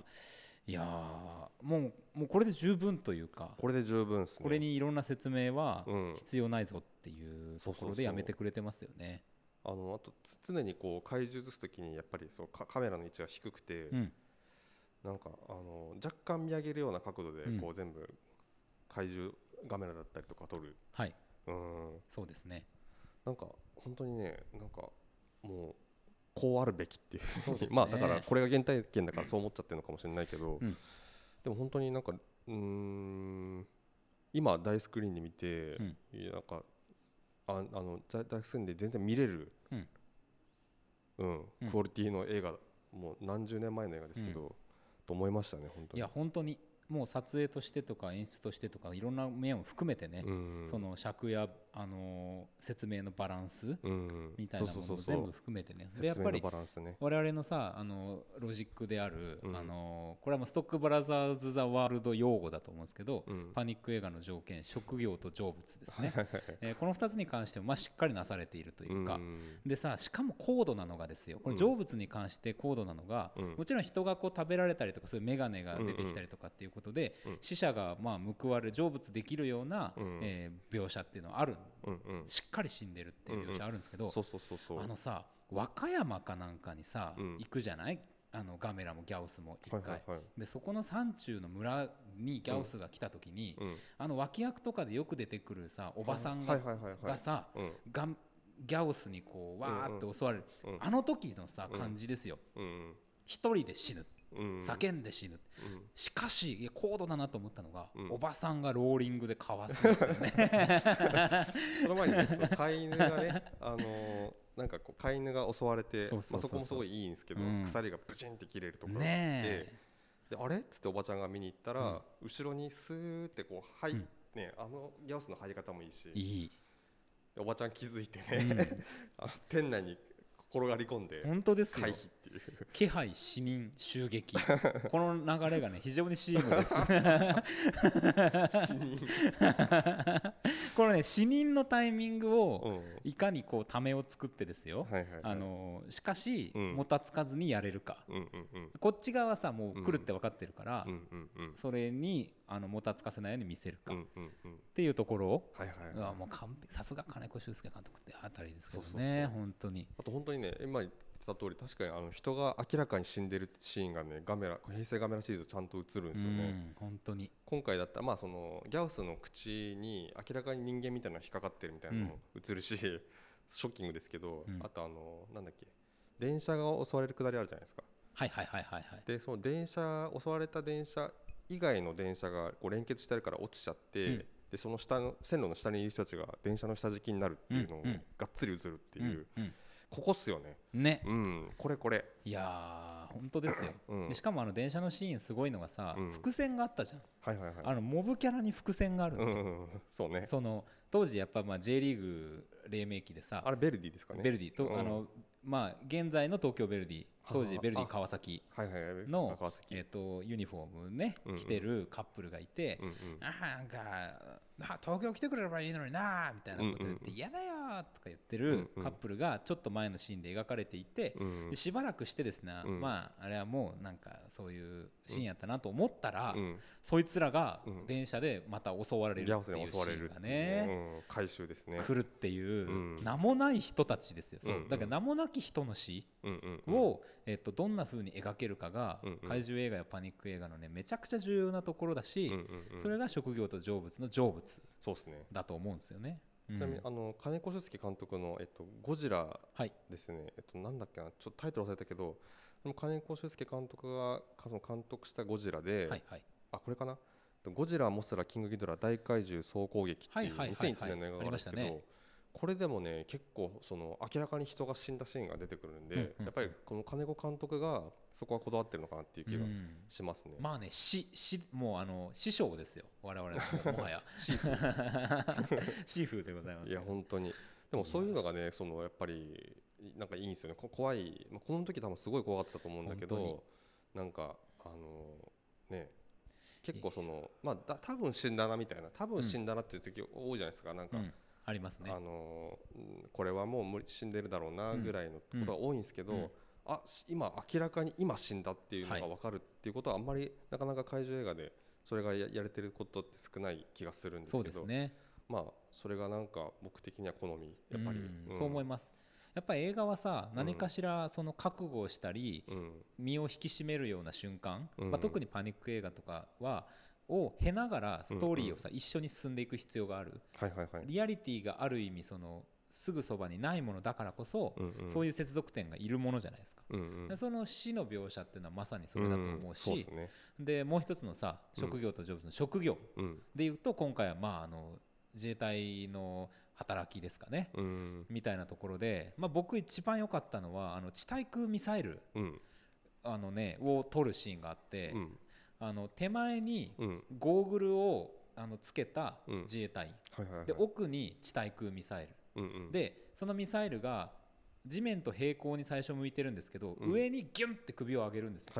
いやーもうもうこれで十分というかこれで十分ね。これにいろんな説明はうん。必要ないぞっていうところでやめてくれてますよね。あのあとつ常にこう怪獣映す時にやっぱりそうカカメラの位置が低くて、うん。なんかあの若干見上げるような角度でうん。こう全部怪獣カメラだったりとか撮る、はいうん、そうですね。なんか本当にねなんかもうこうあるべきっていう。ね。まあだからこれが原体験だからそう思っちゃってるのかもしれないけど、うん。でも本当になんかうーん今大スクリーンで見て、うん。なんかああの大大スクリーンで全然見れる、うん。うんうん。クオリティの映画もう何十年前の映画ですけど、と思いましたね本当に。いや本当にもう撮影としてとか演出としてとかいろんな面を含めてね、うんその尺や、あのー説明のバランスうん。みたいなもの全部含めてね。でやっぱり。我々のさあのロジックである、うん。あのこれはもうストックブラザーズ・ザ・ワールド用語だと思うんですけど、うん。パニック映画の条件職業と成仏ですね、えーこの2つに関してもまあしっかりなされているというか、ん。でさしかも高度なのがですよ。これうん。成仏に関して高度なのが、うん。もちろん人がこう食べられたりとかそういう眼鏡が出てきたりとかっていうことで、うん。死者がまあ報われる成仏できるような、うん。えー描写っていうのはあるんしっかり死んでるっていう描写あるんですけど。あのさ和歌山かなんかにさ、うん。行くじゃない？あのガメラもギャオスも一回、でそこの山中の村にギャオスが来た時に、うん。あの脇役とかでよく出てくるさおばさんが,、さうん。ガンギャオスにこうわーって襲われる、うんあの時のさうん。感じですよ。うん一人で死ぬ。うん叫んで死ぬ、うん。しかし高度だなと思ったのが、うん。おばさんがローリングでかわすんですよね。その前にねその飼い犬がね あのーなんかこう飼い犬が襲われてそこもすごいいいんですけどうん。鎖がブチンって切れるところがあってねであれ？っつっておばちゃんが見に行ったら後ろにスーってこう入っうん。ねあのギャオスの入り方もいいしえいい。でおばちゃん気づいてうん。ね あの店内に転がり込んで本当ですよ。回避っていう。気配市民襲撃。この流れがね非常にシームです。死人。このね死人のタイミングうをん。いかにこうためを作ってですよ、はいはいはい。あのしかし、うん。もたつかずにやれるか。うんうんうん。こっち側はさもう来るって分かってるから、うんうんうん。それにあのもたつかせないように見せるか、っうんうんうん。ていうところを、はいはいはい。もう完璧。さすが金子修介監督ってあたりですけどそうそうねそう。本当に。あと本当にね今言ってた通り確かにあの人が明らかに死んでるシーンがねガメラ平成ガメラシリーズちゃんと映るんですよね、うん本当に。今回だったらまあそのギャオスの口に明らかに人間みたいなのが引っかかってるみたいなのも映るし、ショッキングですけど、うん。あとあのなんだっけ電車が襲われるくだりあるじゃないですか。はいはいはいはいはい。でその電車襲われた電車以外の電車がこう連結してるから落ちちゃって、うん。でその下の線路の下にいる人たちが電車の下敷きになるっていうのをうんうんがっつり映るっていう、うんここっすよね。うんね。うん。これこれ。いやー本当ですよ、うん。でしかもあの電車のシーンすごいのがさ、うん。伏線があったじゃん。はいはいはい。あのモブキャラに伏線があるんですよ、うんうんうん。そうね。その当時やっぱまあ J リーグ黎明期でさあれベルディですかね。ベルディと、うん。あのまあ現在の東京ベルディ当時はあベルディあ川崎のえっとユニフォームね着てるカップルがいて、うんうん。あなんかあ東京来てくれればいいのになみたいなこと言って嫌だよとか言ってるカップルがちょっと前のシーンで描かれていてうんでしばらくしてですね、うん。まああれはもうなんかそういうシーンやったなと思ったら、うん。そいつらがうん。電車でまた襲われるっていうシーンがね回収ですね。来るっていう、うん。名もない人たちですよ、そう。うんうん。だから名もなき人の死うんうんうん。を、えっと、どんな風に描けるかが、怪獣映画やパニック映画のねめちゃくちゃ重要なところだし、うんそれが職業と成仏の成仏そうですね。だと思うんですよね。うん。ちなみにあの金子俊介監督のえっとゴジラはい。ですね。えっとなんだっけな。ちょっとタイトル忘れたけど金子俊介監督がその監督したゴジラで、はいはい。あこれかな。ゴジラモスラキングギドラ大怪獣総攻撃っていうはいはいはいはい。2001年の映画があるんですけど、ありましたねこれでもね結構その明らかに人が死んだシーンが出てくるんで、うんうんうん。やっぱりこの金子監督がそこはこだわってるのかなっていう気がうん。しますね。まあねししもうあの師匠ですよ。我々のもはや。シーフシーフーでございます。いや本当に。でもそういうのがねそのやっぱりなんかいいんですよね。こ怖い、まあ、この時多分すごい怖かったと思うんだけ本どなんかあのね結構そのまあだ多分死んだなみたいな多分死んだなっていう時多いじゃないですか。なんか、うん、ありますね。あのうんこれはもう無理死んでるだろうなぐらいのことが多いんですけど、うん。うんあし今明らかに今死んだっていうのがはい。分かるっていうことはあんまりなかなか怪獣映画でそれがややれてることって少ない気がするんですけどね。まあそれがなんか僕的には好みやっぱり、うん。そう思います。やっぱり映画はさん。何かしらその覚悟をしたりうん。身を引き締めるような瞬間、うん。まあ、特にパニック映画とかはを経ながらストーリーをさ、一緒に進んでいく必要がある。はいはいはい。リアリティがある意味そのすぐそばにないものだからこそ、そういう接続点がいるものじゃないですか、うんうん。でその死の描写っていうのはまさにそれだと思うし、でもう一つのさ職業と成仏の職業うん。でいうと今回はまああの自衛隊の働きですかね、うん。みたいなところで、まあ、僕一番良かったのはあの地対空ミサイルうん。あの、ね、を撮るシーンがあって、うんあの手前にうん。ゴーグルをあのつけたうん。自衛隊。で奥に地対空ミサイル、うんうん。でそのミサイルが地面と平行に最初向いてるんですけど、うん。上にギュンって首を上げるんですよ、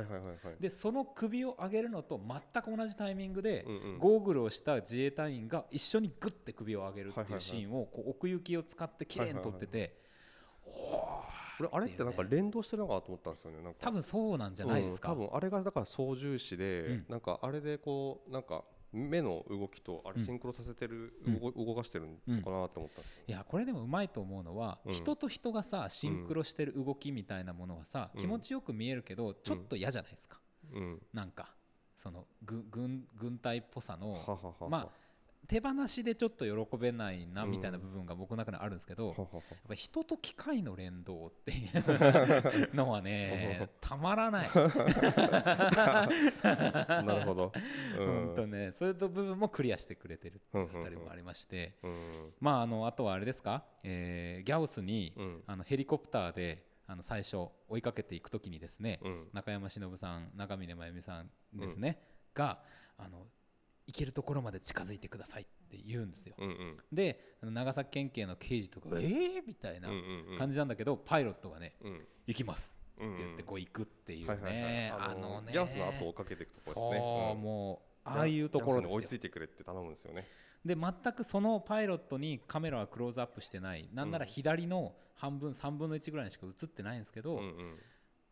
でその首を上げるのと全く同じタイミングで、うんうん。ゴーグルをした自衛隊員が一緒にグッて首を上げるってはいうシーンをこう奥行きを使って綺麗に撮ってて、これあれってなんか連動してるのかなと思ったんですよね。なんか。多分そうなんじゃないですか、うん多分あれがだから操縦士で、うん。なんかあれでこうなんか目の動きとあれうんシンクロさせてる、うん。動動かしてるのかなと思ったいやこれでもうまいと思うのは、うん。人と人がさシンクロしてる動きみたいなものはさ、うん。気持ちよく見えるけどちょっと嫌じゃないですか、うん。なんかそのぐ軍軍隊っぽさのはははは。まあ手放しでちょっと喜べないなみたいな部分が僕の中にあるんですけど、やっぱ人と機械の連動っていう のはねたまらない。なるほど、うん。本当ねそういう部分もクリアしてくれてるっていうあたりもありましてうんまああのあとはあれですか、えーギャオスに、うん。あのヘリコプターであの最初追いかけていくときにですね、うん。中山忍さん中峰真由美さんですね、があの行けるところまで近づいてくださいって言うんですよ。うんうん。で長崎県警の刑事とか「えー!」みたいな感じなんだけど、パイロットがねうん「行きます」うんって言ってこう行くっていうねああのね。のギャオスの後をかけていくところですね。もうああいうところギャオスに追いついてくれって頼むんですよね。で全くそのパイロットにカメラはクローズアップしてない。なんなら左の半分3分の1ぐらいにしか映ってないんですけど、うんうん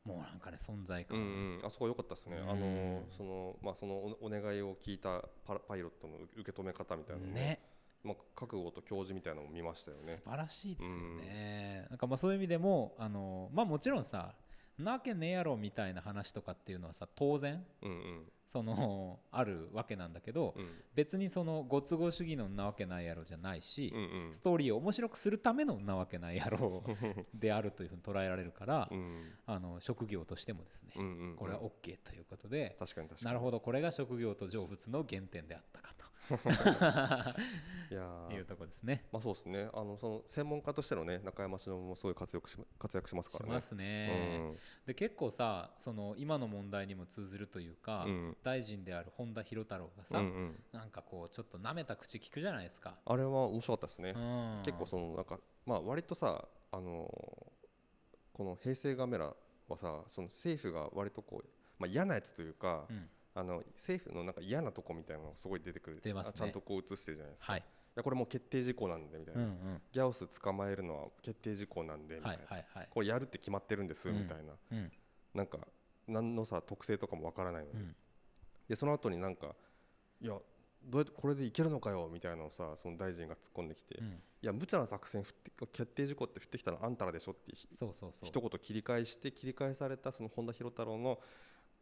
もうなんかね存在感、うんうん、あそこ良かったですね、うん。あのそのまあ、そのおお願いを聞いたパパイロットの受け止め方みたいなね。まあ、覚悟と教示みたいなのも見ましたよね。素。晴らしいですよね、なんかまあそういう意味でもあのまあもちろんさなわけねえやろみたいな話とかっていうのはさ当然うんうん。そのあるわけなんだけど、うん。別にそのご都合主義のなわけないやろじゃないし、うんうん。ストーリーを面白くするためのなわけないやろ であるというふうに捉えられるから、うん。あの職業としてもですね、うんうん。これは OK ということで、確かに確かに。なるほどこれが職業と成仏の原点であったかといやー。いうとこですね。まあそうですね。あのその専門家としてのね中山忍もすごい活躍し活躍しますからね。しますね。で結構さその今の問題にも通ずるというか、うん。うん大臣である本田博太郎がうんさ、うん。なんかこうちょっと舐めた口聞くじゃないですか。あれは面白かったですね。うん。結構そのなんかまあ割とさあのーこの平成ガメラはさその政府が割とこうまあ嫌なやつというかうんあの政府のなんか嫌なとこみたいなのがすごい出てくる出ますねあちゃんとこう映してるじゃないですかはい。いやこれもう決定事項なんでみたいうんうな、ん。ギャオス捕まえるのは決定事項なんでみたはいいな、はいはい。これやるって決まってるんですうんみたいな、うんなんか何のさ特性とかもわからないのに、うんでその後になんかいやどうやってこれでいけるのかよみたいなのをさその大臣が突っ込んできて、いうん。や無茶な作戦決定事項って振ってきたのあんたらでしょってひそうそうそう。一言切り返して切り返されたその本田博太郎の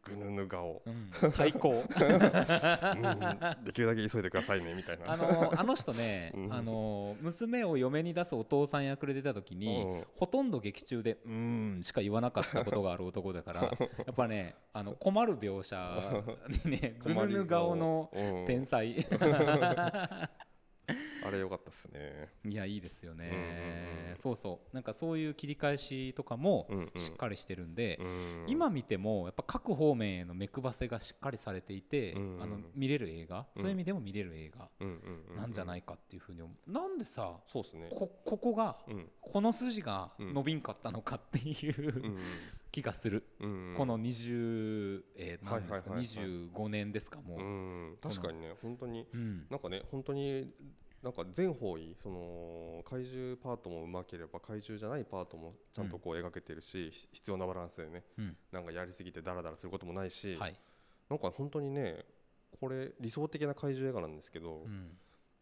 ぐぬぬ顔、うん、最高。うん。できるだけ急いでくださいねみたいな。あのあの人ね、うん。あの娘を嫁に出すお父さん役で出た時に、うん。ほとんど劇中で「うーん」しか言わなかったことがある男だから やっぱねあの困る描写にね ぐぬぬ顔のうん。天才 あれ良かったっすね。いやいいですよね、うんうんうん。そうそう。なんかそういう切り返しとかもうんうん。しっかりしてるんで、うん。今見てもやっぱ各方面への目配せがしっかりされていて、うん。うんあの見れる映画、うん。そういう意味でも見れる映画うんうんうなんじゃないかっていうふうに思う。なんでさそうですね。こここがうん。この筋が伸びんかったのかっていううん気がする、うん。この20、えー何ですか、はいはいはいはい。25年ですかもう、うん。確かにね本当にうん。なんかね本当になんか全方位その怪獣パートもうまければ怪獣じゃないパートもちゃんとこう描けてるし、ひ必要なバランスでねうん。なんかやりすぎてダラダラすることもないし、はい。なんか本当にねこれ理想的な怪獣映画なんですけどう、ん、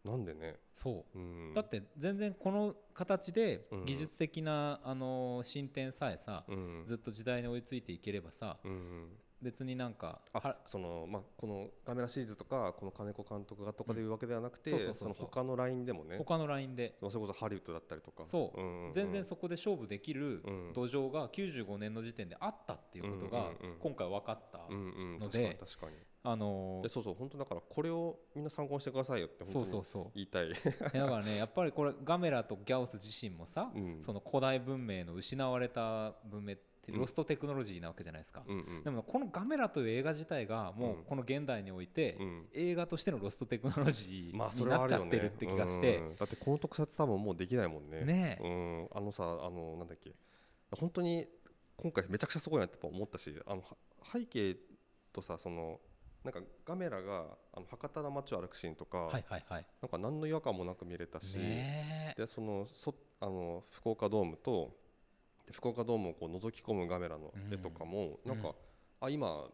なんでね、そう。うん、だって全然この形でうん。技術的な、あの進展さえさ、うん。ずっと時代に追いついていければさうん別になんかそのまあこのカメラシリーズとかこの金子監督がとかでいうわけではなくて、うんそうそうそう。そうの他のラインでもね。他のラインで。まあそれこそハリウッドだったりとか。そう、んんうん。全然そこで勝負できるうん。土壌が95年の時点であったっていうことがうんうんうん今回分かった、うんうん。ので確かに。あのでそうそう本当だからこれをみんな参考にしてくださいよってそ本当にうそうそう。言いたい、えだからねやっぱりこれガメラとギャオス自身もさ、うん。その古代文明の失われた文明ロストテクノロジーなわけじゃないですか、うんうん。でもこのガメラという映画自体がもうこの現代において、うん。映画としてのロストテクノロジまあーになっちゃってるって気がして、うん。だってこの特撮多分もうできないもんね。ねうん。あのさあのなんだっけ。本当に今回めちゃくちゃすごいなって思ったしあのは背景とさそのなんかガメラがあの博多の街を歩くシーンとか、はいはいはい。なんか何の違和感もなく見れたし、ねえ。でそのそあの福岡ドームとで福岡ドームをこう覗き込むガメラの絵とかも、うん。なんか、あ今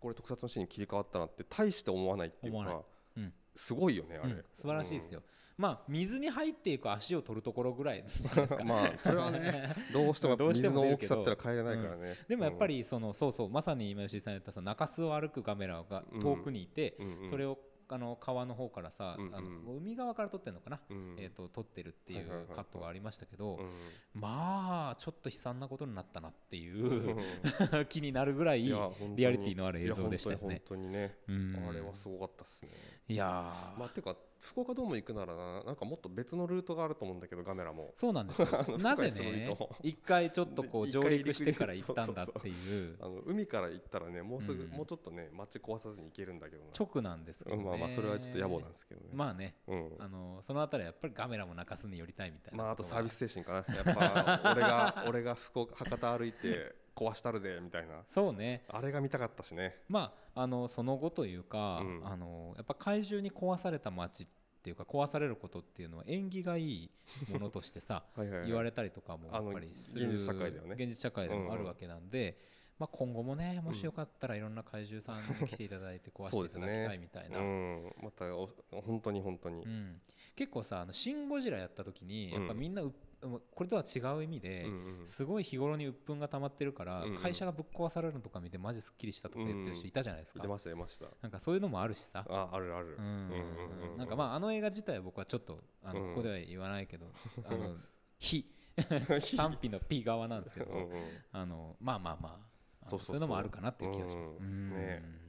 これ特撮のシーンに切り替わったなって大して思わないっていうか、うん。すごいよねあれ、うん。素晴らしいですよ、まあ水に入っていく足を取るところぐらいじゃないですかうんまあそれはね どうしてもやっぱどうして水の大きさってのは変えれないからね、でもやっぱりそのそうそうまさに今吉井さん言ったさ中洲を歩くガメラが遠くにいて、うん、うんうん。それをあの川の方からさ、うんうん。あの海側から撮ってるのかな、うん。えー、と撮ってるっていうカットがありましたけど、うん。まあちょっと悲惨なことになったなっていう 気になるぐらいリアリティのある映像でしたよいやね。本当に本当にね、うん。あれはすごかったっすね。いやー。まあてか福岡ドーム行くならななんかもっと別のルートがあると思うんだけどガメラも。そうなんですよ。なぜねと一回ちょっとこうで上陸してから一行回ったんだっていう。あの海から行ったらねもうすぐ、うん。もうちょっとね街壊さずに行けるんだけどな。直なんですけどね。うんまあまあそれはちょっと野暮なんですけどね、まあね。うん。あのそのあたりはやっぱりガメラも中洲に寄りたいみたいなまああとサービス精神かな。やっぱ 俺が俺が福岡博多歩いて壊したるでみたいな。そうね。あれが見たかったしね。まああのその後というか、うん。あのやっぱ怪獣に壊された街っていうか壊されることっていうのは縁起がいいものとしてさ はい言われたりとかもやっぱりする現実社会だよね。現実社会でもあるわけなんで、まあ、今後もねもしよかったらいろんな怪獣さんに来ていただいて壊していただきたいみたいな、うん。またお本当に本当に、うん。結構さあの「シン・ゴジラ」やった時にうん。やっぱみんなうこれとは違う意味で、すごい日頃に鬱憤が溜まってるから、会社がぶっ壊されるのとか見てマジすっきりしたとか言ってる人いたじゃないですか、出ました出ました。なんかそういうのもあるしさ。ああるある。うんなんかまああの映画自体は僕はちょっとあのうんここでは言わないけど、あの非賛否の P 側なんですけど、あのまあまあまあ。そういうのもあるかなっていう気がします。ね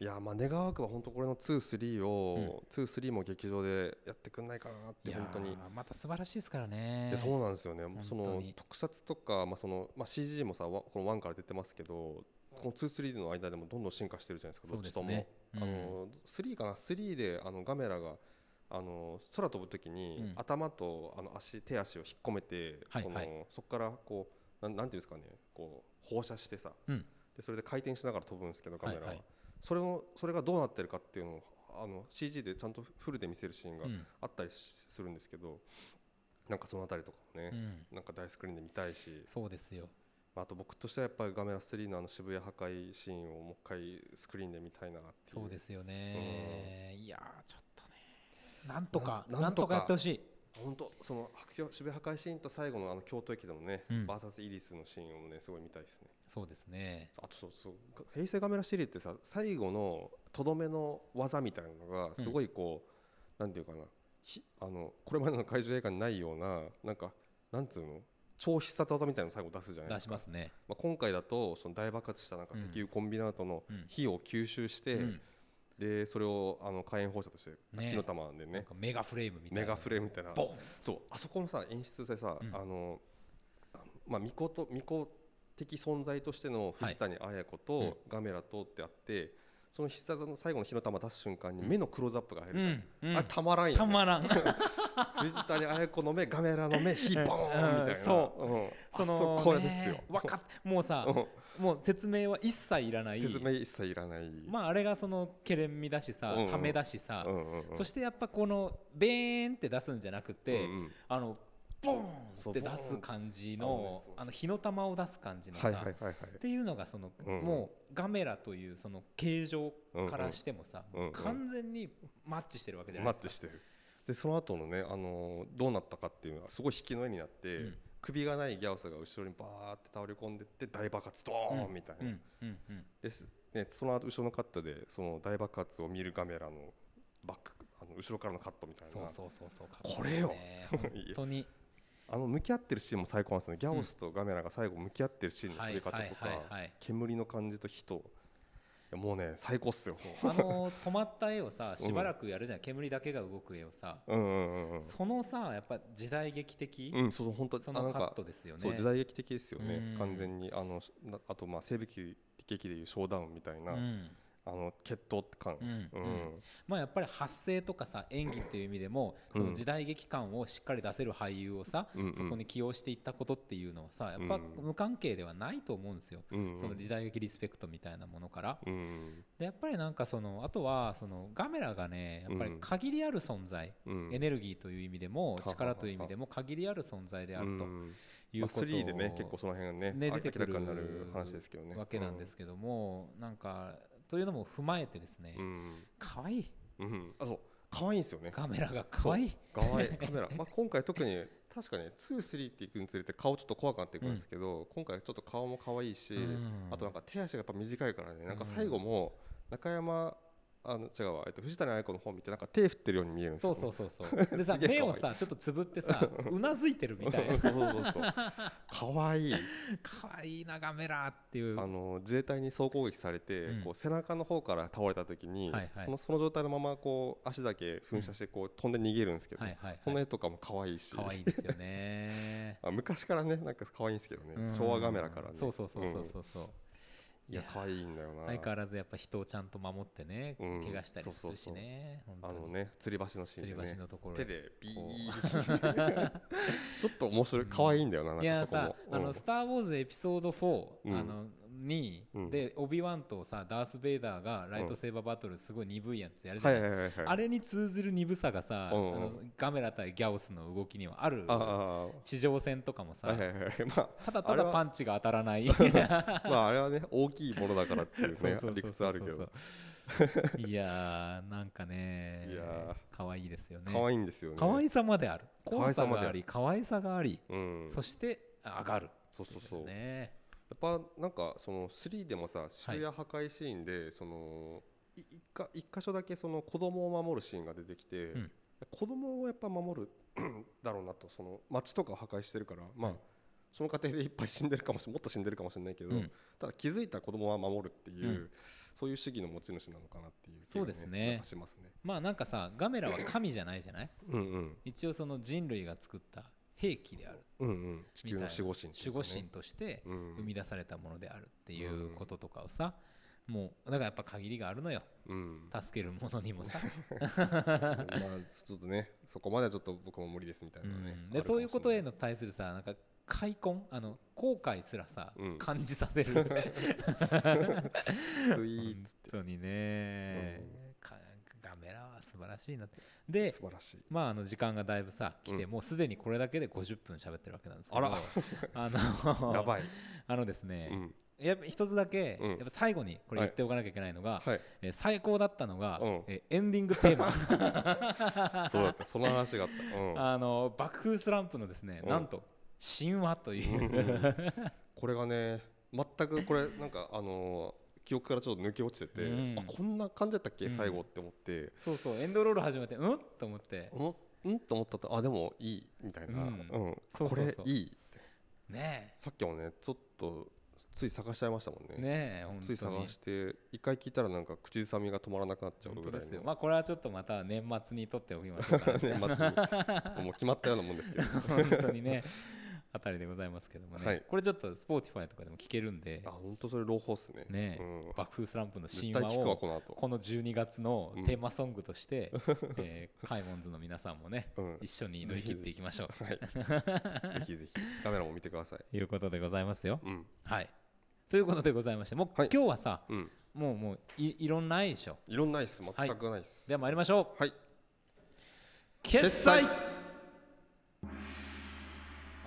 いやまあ願わくは本当これの23を、23も劇場でやってくんないかなって本当に。ーまた素晴らしいですからね。そうなんですよね。本その特撮とか、まあそのまあ、CG もさわこの1から出てますけどこの23の間でもどんどん進化してるじゃないですかどっちとも、ねうん。あの3かな？3であのガメラがあの空飛ぶ時に、うん。頭とあの足手足を引っ込めて、このはい。はいそこからこうなんなんていうんですかねこう放射してさ、うん。でそれで回転しながら飛ぶんですけどガメラは、はいはいそれをそれがどうなってるかっていうのをあの CG でちゃんとフルで見せるシーンがうん。あったりしするんですけど、なんかそのあたりとかもね、うん。なんか大スクリーンで見たいし、そうですよ。まああと僕としてはやっぱりガメラ3のあの渋谷破壊シーンをもう一回スクリーンで見たいなっていう。そうですよね、いやーちょっとね。なんとかなんんとかやってほしい本当その白渋谷破壊シーンと最後のあの京都駅でのね、うん。バーサスイリスのシーンをねすごい見たいですね。そうですね。あとそうそう平成ガメラシリーズってさ最後のとどめの技みたいなのがすごいこう、なんていうかなひあのこれまでの怪獣映画にないようななんかなんつうの超必殺技みたいなのを最後出すじゃないで出すか。しますね。まあ、今回だとその大爆発したなんか石油コンビナートのうん。火を吸収して、うんでそれをあの火炎放射としてね火の玉でね。かメガフレームみたいな。メガフレームみたいな。そう。あそこのさ演出でさ、うん。あのまあ巫女と巫女的存在としての藤谷綾子と、うん。ガメラとってあってその必殺の最後の火の玉出す瞬間にうん。目のクローズアップが入るじゃん、うん。うん。あれたまらんよ、ね、たまらん 藤谷綾子の目ガメラの目火ボーンみたいな、うんそう。うん、そのこですよ。ね、わかっもうさうん。もう説明は一切いらない。説明一切いらない、まああれがそのケレン味だしさためだしさ。そしてやっぱこのベーンって出すんじゃなくてあのボーンって出す感じのあの火の玉を出す感じのさっていうのがその、うんもうガメラというその形状からしてもさ、完全にマッチしてるわけじゃないですか。でその後のね、あのーどうなったかっていうのはすごい引きの絵になって、うん。首がないギャオスが後ろにバーって倒れ込んでって大爆発ドーンみたいな、です。ね、その後後ろのカットでその大爆発を見るガメラのバックあの後ろからのカットみたいな。そうそうそうそうこれよ。本当に。あの向き合ってるシーンも最高なんですよね。ギャオスとガメラが最後向き合ってるシーンの撮り方とか、煙の感じと火ともうね最高っすよ。あの止まった絵をさしばらくやるじゃん、煙だけが動く絵をさ、そのさやっぱ時代劇的、うんそう本当そのカットですよね。時代劇的ですよね。うん。完全に。あのなあとまあ西部劇劇でいうショーダウンみたいな、うんあの決闘感、うんうん。まあやっぱり発声とかさ演技っていう意味でもその時代劇感をしっかり出せる俳優をさ、うん。うん。そこに起用していったことっていうのはさやっぱうん。無関係ではないと思うんですよ、うん。その時代劇リスペクトみたいなものから。うん。でやっぱりなんかそのあとはそのガメラがねやっぱりうん。限りある存在、うん。エネルギーという意味でも力という意味でも限りある存在であるとうん。まあ、いうこと3でね結構その辺がねね出てくる明らかになる話ですけどね。わけなんですけども、なんかというのも踏まえてですね、うん、可愛い。うん。うんあそう。可愛いんですよね。ガメラが可愛い。可愛い。カメラ、まあ、今回特に確かね23っていくにつれて顔ちょっと怖くなってくるんですけど、今回ちょっと顔も可愛いし、うん。あとなんか手足がやっぱ短いからねなんか最後も中山あの違うわ、えっと、藤谷綾子の方見てなんか手振ってるように見えるんですよ、ね、そうそうそうそう。でさ 目をさちょっとつぶってさ うなずいてるみたいな。そうそうそうそう。可愛い可愛いなガメラっていう。あの自衛隊に総攻撃されて、うん。こう背中の方から倒れた時に、はいはい。そのその状態のままこう足だけ噴射してこう飛んで逃げるんですけど、はいはいそのはい絵とかも可愛いし。可愛いですよね。あ昔からねなんか可愛いんですけどね、うん。昭和ガメラからね。そうそうそうそうそうそう、いや可愛いんだよな。相変わらずやっぱ人をちゃんと守ってね、うん。怪我したりするしそうそうそう。ねあのね吊り橋のシーンで吊りね橋のところ手でビー ちょっと面白い。可愛いんだよななんいやさかそこも。あの「スター・ウォーズ」エピソード4、うん。あのに、うん。でオビワンとさダース・ベイダーがライトセーバーバトルすごい鈍いやつやるじはゃないあれに通ずる鈍さがさ、うんうん。あのガメラ対ギャオスの動きにはある。あ地上戦とかもさ、ただただパンチが当たらない。まああれはね大きいものだからっていうね理屈あるけど。いやーなんかねいやー。可愛いですよね。可愛いんですよね。可愛さまである。可怖さがあり可愛さがあり、うん。そして上がる。そうそうそう。ねやっぱなんかその3でもさ渋谷破壊シーンでそのい一か一箇所だけその子供を守るシーンが出てきて、うん。子供をやっぱ守る だろうなとその街とかを破壊してるからまあ、うん。その過程でいっぱい死んでるかもしれもっと死んでるかもしれないけど、うん。ただ気づいた子供は守るっていう、うん。そういう主義の持ち主なのかなっていう気がそうですね。しますね。まあなんかさガメラは神じゃないじゃない？うんうん。一応その人類が作った兵器である。うんうん。地球の守護神ね。守護神としてうん。生み出されたものであるっていうこととかをさもうだからやっぱ限りがあるのよ。うん。助けるものにもさ、まあちょっとねそこまではちょっと僕も無理ですみたいなのね、うん。でそういうことへの対するさなんか開墾あの後悔すらさ、うん感じさせる。スイー本ツって。当にね、かガメラは素晴らしいなって。で素晴らしい。まああの時間がだいぶさ来て、うんもうすでにこれだけで50分喋ってるわけなんですけど。あら。あの やばい、あのですね、うん、やっぱ一つだけ、うん。やっぱ最後にこれ言っておかなきゃいけないのが、はい。えー最高だったのが、うん。えーエンディングテーマ。そうだった。その話があった、うん、あの爆風スランプのですね、うん。なんと神話という、うんこれがね全くこれなんかあのー記憶からちょっと抜け落ちてて、うん。あこんな感じだったっけ、うん。最後って思って。そうそうエンドロール始めてうん？と思って。おんと思ったとあでもいいみたいな、ううん。これいいねさっきもねちょっとつい探しちゃいましたもんね。えねつい探して一回聞いたらなんか口ずさみが止まらなくなっちゃう本ぐらいの。当ですよ。まあこれはちょっとまた年末にとっておきましょうか。年末に。もう決まったようなもんですけど。本当にねあたりでございますけどもね、はい。これちょっと Spotify とかでも聞けるんで。あ本当それ朗報っすね。ねえ。うん、爆風スランプの神話絶対聞くわをこの後。この12月のうんテーマソングとして、えーカイモンズの皆さんもね、うん。一緒に乗り切っていきましょう。はい。ぜひぜひ。カメラも見てください。ということでございますよ。うん。はい。ということでございましてもう、はい。今日はさうん。もうもういいろんないでしょ。いろんないっす。全くないっす。では参りましょう。はい。決済。決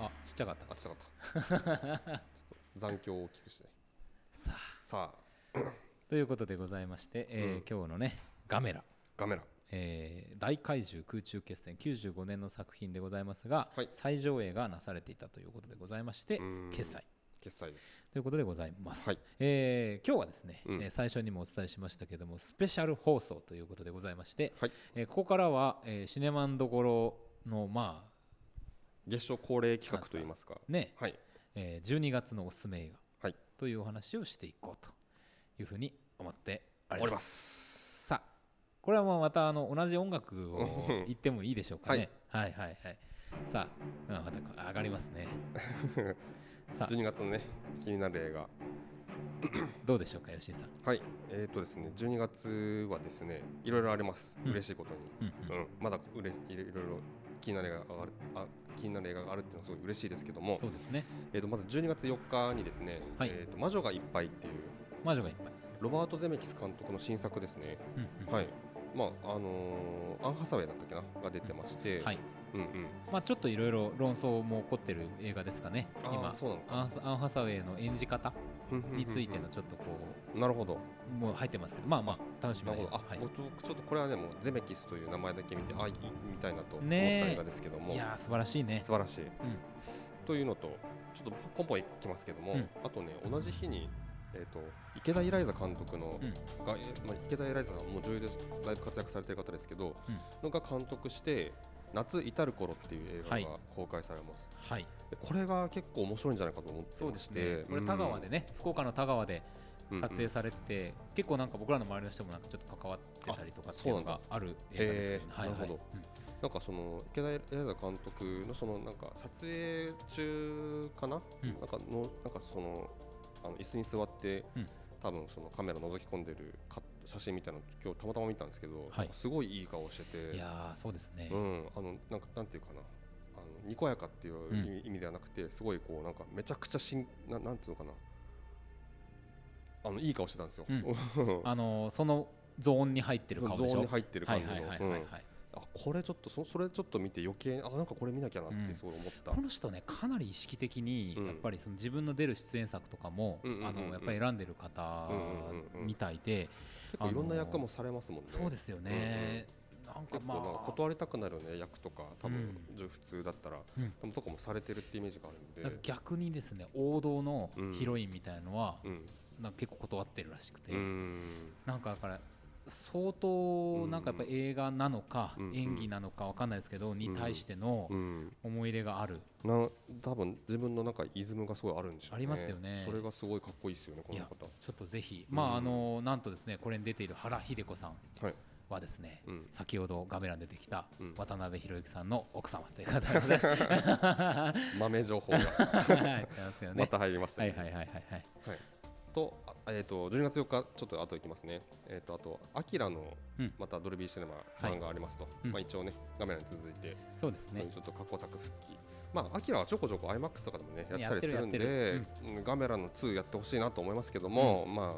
あちっちゃかった。あちょっと ちょっと残響を大きくして。さあ。さあ。ということでございまして、えーうん。今日のねガメラ。カメラ。えー大怪獣空中決戦95年の作品でございますが、はい。再上映がなされていたということでございましてうん。決済。決済ということでございます、はい。えー今日はですね、うん。えー最初にもお伝えしましたけどもスペシャル放送ということでございまして、はい。えーここからは、えーシネマンどころのまあ月初恒例企画といいますか。ね、はい。えー12月のおすすめ映画。はい。というお話をしていこうというふうに思っておりまます。すさあこれはもうまたあの同じ音楽をうん。言ってもいいでしょうかね、はい、はいはいさあ、うんまた上がりますね。さあ。12月のね気になる映画。どうでしょうか吉井さん、はい。えーとですね12月はですねいろいろあります。うん。嬉しいことに。うんうん。うん。まだうれいろいろ気になる映画があるあ気になる映画があるっていうのはすごい嬉しいですけども。そうですね。えーとまず12月4日にですねはい。えーと魔女がいっぱいっていう魔女がいっぱい、ロバート・ゼメキス監督の新作ですね。うんうん。はい。まああのーアン・ハサウェイだったっけな？が出てましてはいうんうん。まあ、ちょっといろいろ論争も起こってる映画ですかね。今。アンハサウェイの演じ方についてのちょっとこなるほど。うもう入ってますけど。まあまあ楽しみなるほちょっとこれはねもうゼメキスという名前だけ見てあいいみたいなと思った映画ですけども、いやー素晴らしいね。素晴らしい、ん。というのとちょっとポンポンいきますけども、うん。あとね同じ日にえー、と池田イライザ監督の、うん。がえまあ、池田イライザさんもう女優でだいぶ活躍されてる方ですけど、うん。のが監督して「夏至る頃」っていう映はい。画が公開されます、はい。でこれが結構面白いんじゃないかと思って。そうですね。これ田川でね、福岡の田川でうん撮影されてて、結構なんか僕らの周りの人もなんかちょっと関わってたりとかっていうのがある映画ですよね。へーはいはい。なるほど。なんかその池田エライザ監督のそのなんか撮影中かな、うん。なんかのなんかそのあの椅子に座って、うん。多分そのカメラ覗き込んでるか写真みたの今日たまたま見たんですけど、はい。すごいいい顔してて、いやーそうですね、うん。あのなんかなんていうかな。あのにこやかっていううん。意味,、意味ではなくてすごいこうなんかめちゃくちゃしんななんていうのかな。あのいい顔してたんですよ。うん。あのーそのゾーンに入ってる顔でしょ？ゾーンに入ってる感じの。あこれちょっとそそれちょっと見て余計あなんかこれ見なきゃなっうん。てすごい思った、この人ねかなり意識的にうん。やっぱりその自分の出る出演作とかも、うんうんうんうん。あのやっぱり選んでる方うんうんうんうん。みたいで、結構いろんな役もされますもんね。そうですよね、なんか結構なんかまあ断りたくなるね役とか多分、うん。普通だったら、うん。多分とかもされてるってイメージがあるんなんかで逆にですね王道のうん。ヒロインみたいのは、うん。なんか結構断ってるらしくて、うん。なんかだから相当なんかやっぱ映画なのかうんうん。演技なのかわかんないですけどに対してのうん。思い入れがある。な多分自分の中イズムがすごいあるんでしょうね。ありますよね。それがすごいかっこいいですよねこいやの方ちょっとぜひ。まああのなんとですねこれに出ている原秀子さん。はい。はですね。うん。先ほどガメラに出てきたうん。渡辺裕之さんの奥様という方で。ございます。豆情報が。はい、また入りましたねはいはいはいはいはい。はいとあえー、と12月4日ちょっと後いきますね、えー、とあと「アキラのうん。またドルビーシネマ版がありますと、うん。まあ、一応ね画面に続いて、そうですね。ち。ょっと過去作復帰。まあアキラはちょこちょこ IMAX とかでもねやってたりするんでやうん。ガメラの2やってほしいなと思いますけども、ま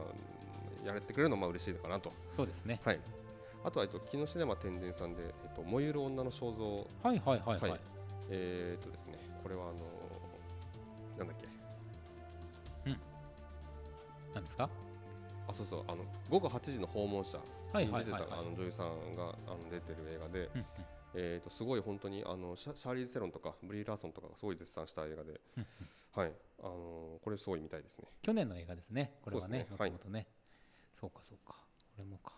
あやれてくれるのはまあ嬉しいのかなと。そうですね。はい。あとは、えっと、木のシネマ天神さんで、えっと、燃ゆる女の肖像。はいはいはいはい。はい。えー、っとですねこれはあのなんだっけなんですか？あそうそうあの午後8時の訪問者はいに出てはいはいはい。たあの女優さんがあの出てる映画で、うんうんえー、とすごい本当にあのシャシャーリーズ・セロンとかブリー・ラーソンとかがすごい絶賛した映画で、うんはいあのーこれすごい見たいですね。去年の映画ですね。これはね、もねともとね。そうかそうか。これもか。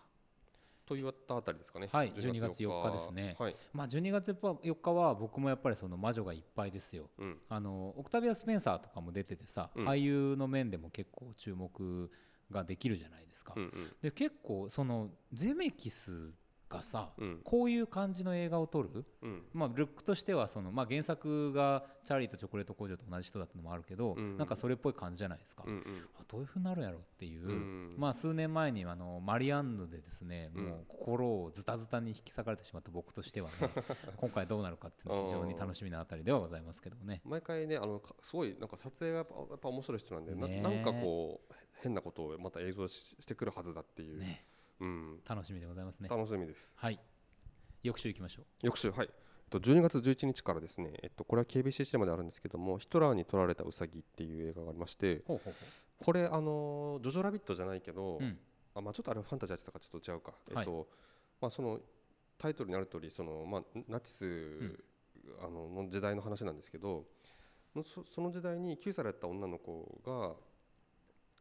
といったあたりですかね。はい12月4日ですねはい。まあ12月4日は僕もやっぱりその魔女がいっぱいですよ。うん。あのオクタビア・スペンサーとかも出ててさ、うん俳優の面でも結構注目ができるじゃないですか。うんうんで結構そのゼメキスがさ、うん。こういう感じの映画を撮る、うん。まあ、ルックとしてはその、まあ、原作が「チャーリーとチョコレート工場」と同じ人だったのもあるけど、うん。なんかそれっぽい感じじゃないですか、うんうん。あどういうふうになるんやろっていう、うんまあ、数年前にあのマリアンヌでですね、うん。もう心をズタズタに引き裂かれてしまった僕としてはね 今回どうなるかっていうのは非常に楽しみなあたりではございますけどもね。毎回ねあのかすごいなんか撮影がやっぱ面白い人なんで、なねえ。なんかこう変なことをまた映像ししてくるはずだっていう、ねうん楽しみでございますね。楽しみです。はい翌週行きましょう。翌週はい。えっと12月11日からですね、えっと、これは KBC シネマであるんですけども「ヒトラーに取られたウサギ」っていう映画がありましてこれあのジョジョラビットじゃないけど、ほう。うんあまあ、ちょっとあれファンタジーやってたからちょっと違うか、はいえっとまあ、そのタイトルにある通りそのまあナチス、んあのの時代の話なんですけどのそその時代に9歳だった女の子が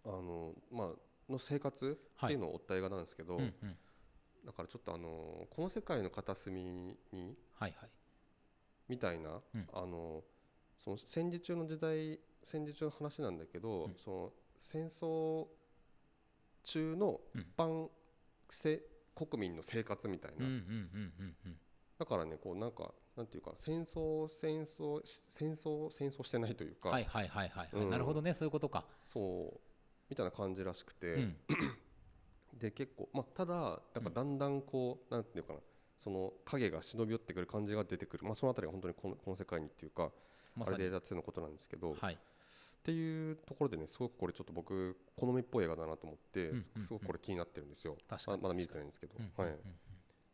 あの、まあの生活っていうのを追った映画なんですけど、うんうん。だからちょっとあのこの世界の片隅にはいはい。みたいな、うん。あのその戦時中の時代戦時中の話なんだけど、うん。その戦争中のうん。一般せ国民の生活みたいな、うんうんうんうんうん。だからねこうなんかなんていうか戦争戦争戦争戦争してないというか、はいはいはいはい、はい。うん。なるほどねそういうことか。そうみたいな感じらしくて、うん。で結構まあただなん。かだんだんこう、なんていうかな。その影が忍び寄ってくる感じが出てくる、まあ、そのあたりが本当にこのこの世界にっていうか、まあれでやってのことなんですけど、はい。っていうところでねすごくこれちょっと僕好みっぽい映画だなと思って、うんうんすごくこれ気になってるんですよ。確かに。ままだ見れてないんですけど、うんうんうん。はい、っ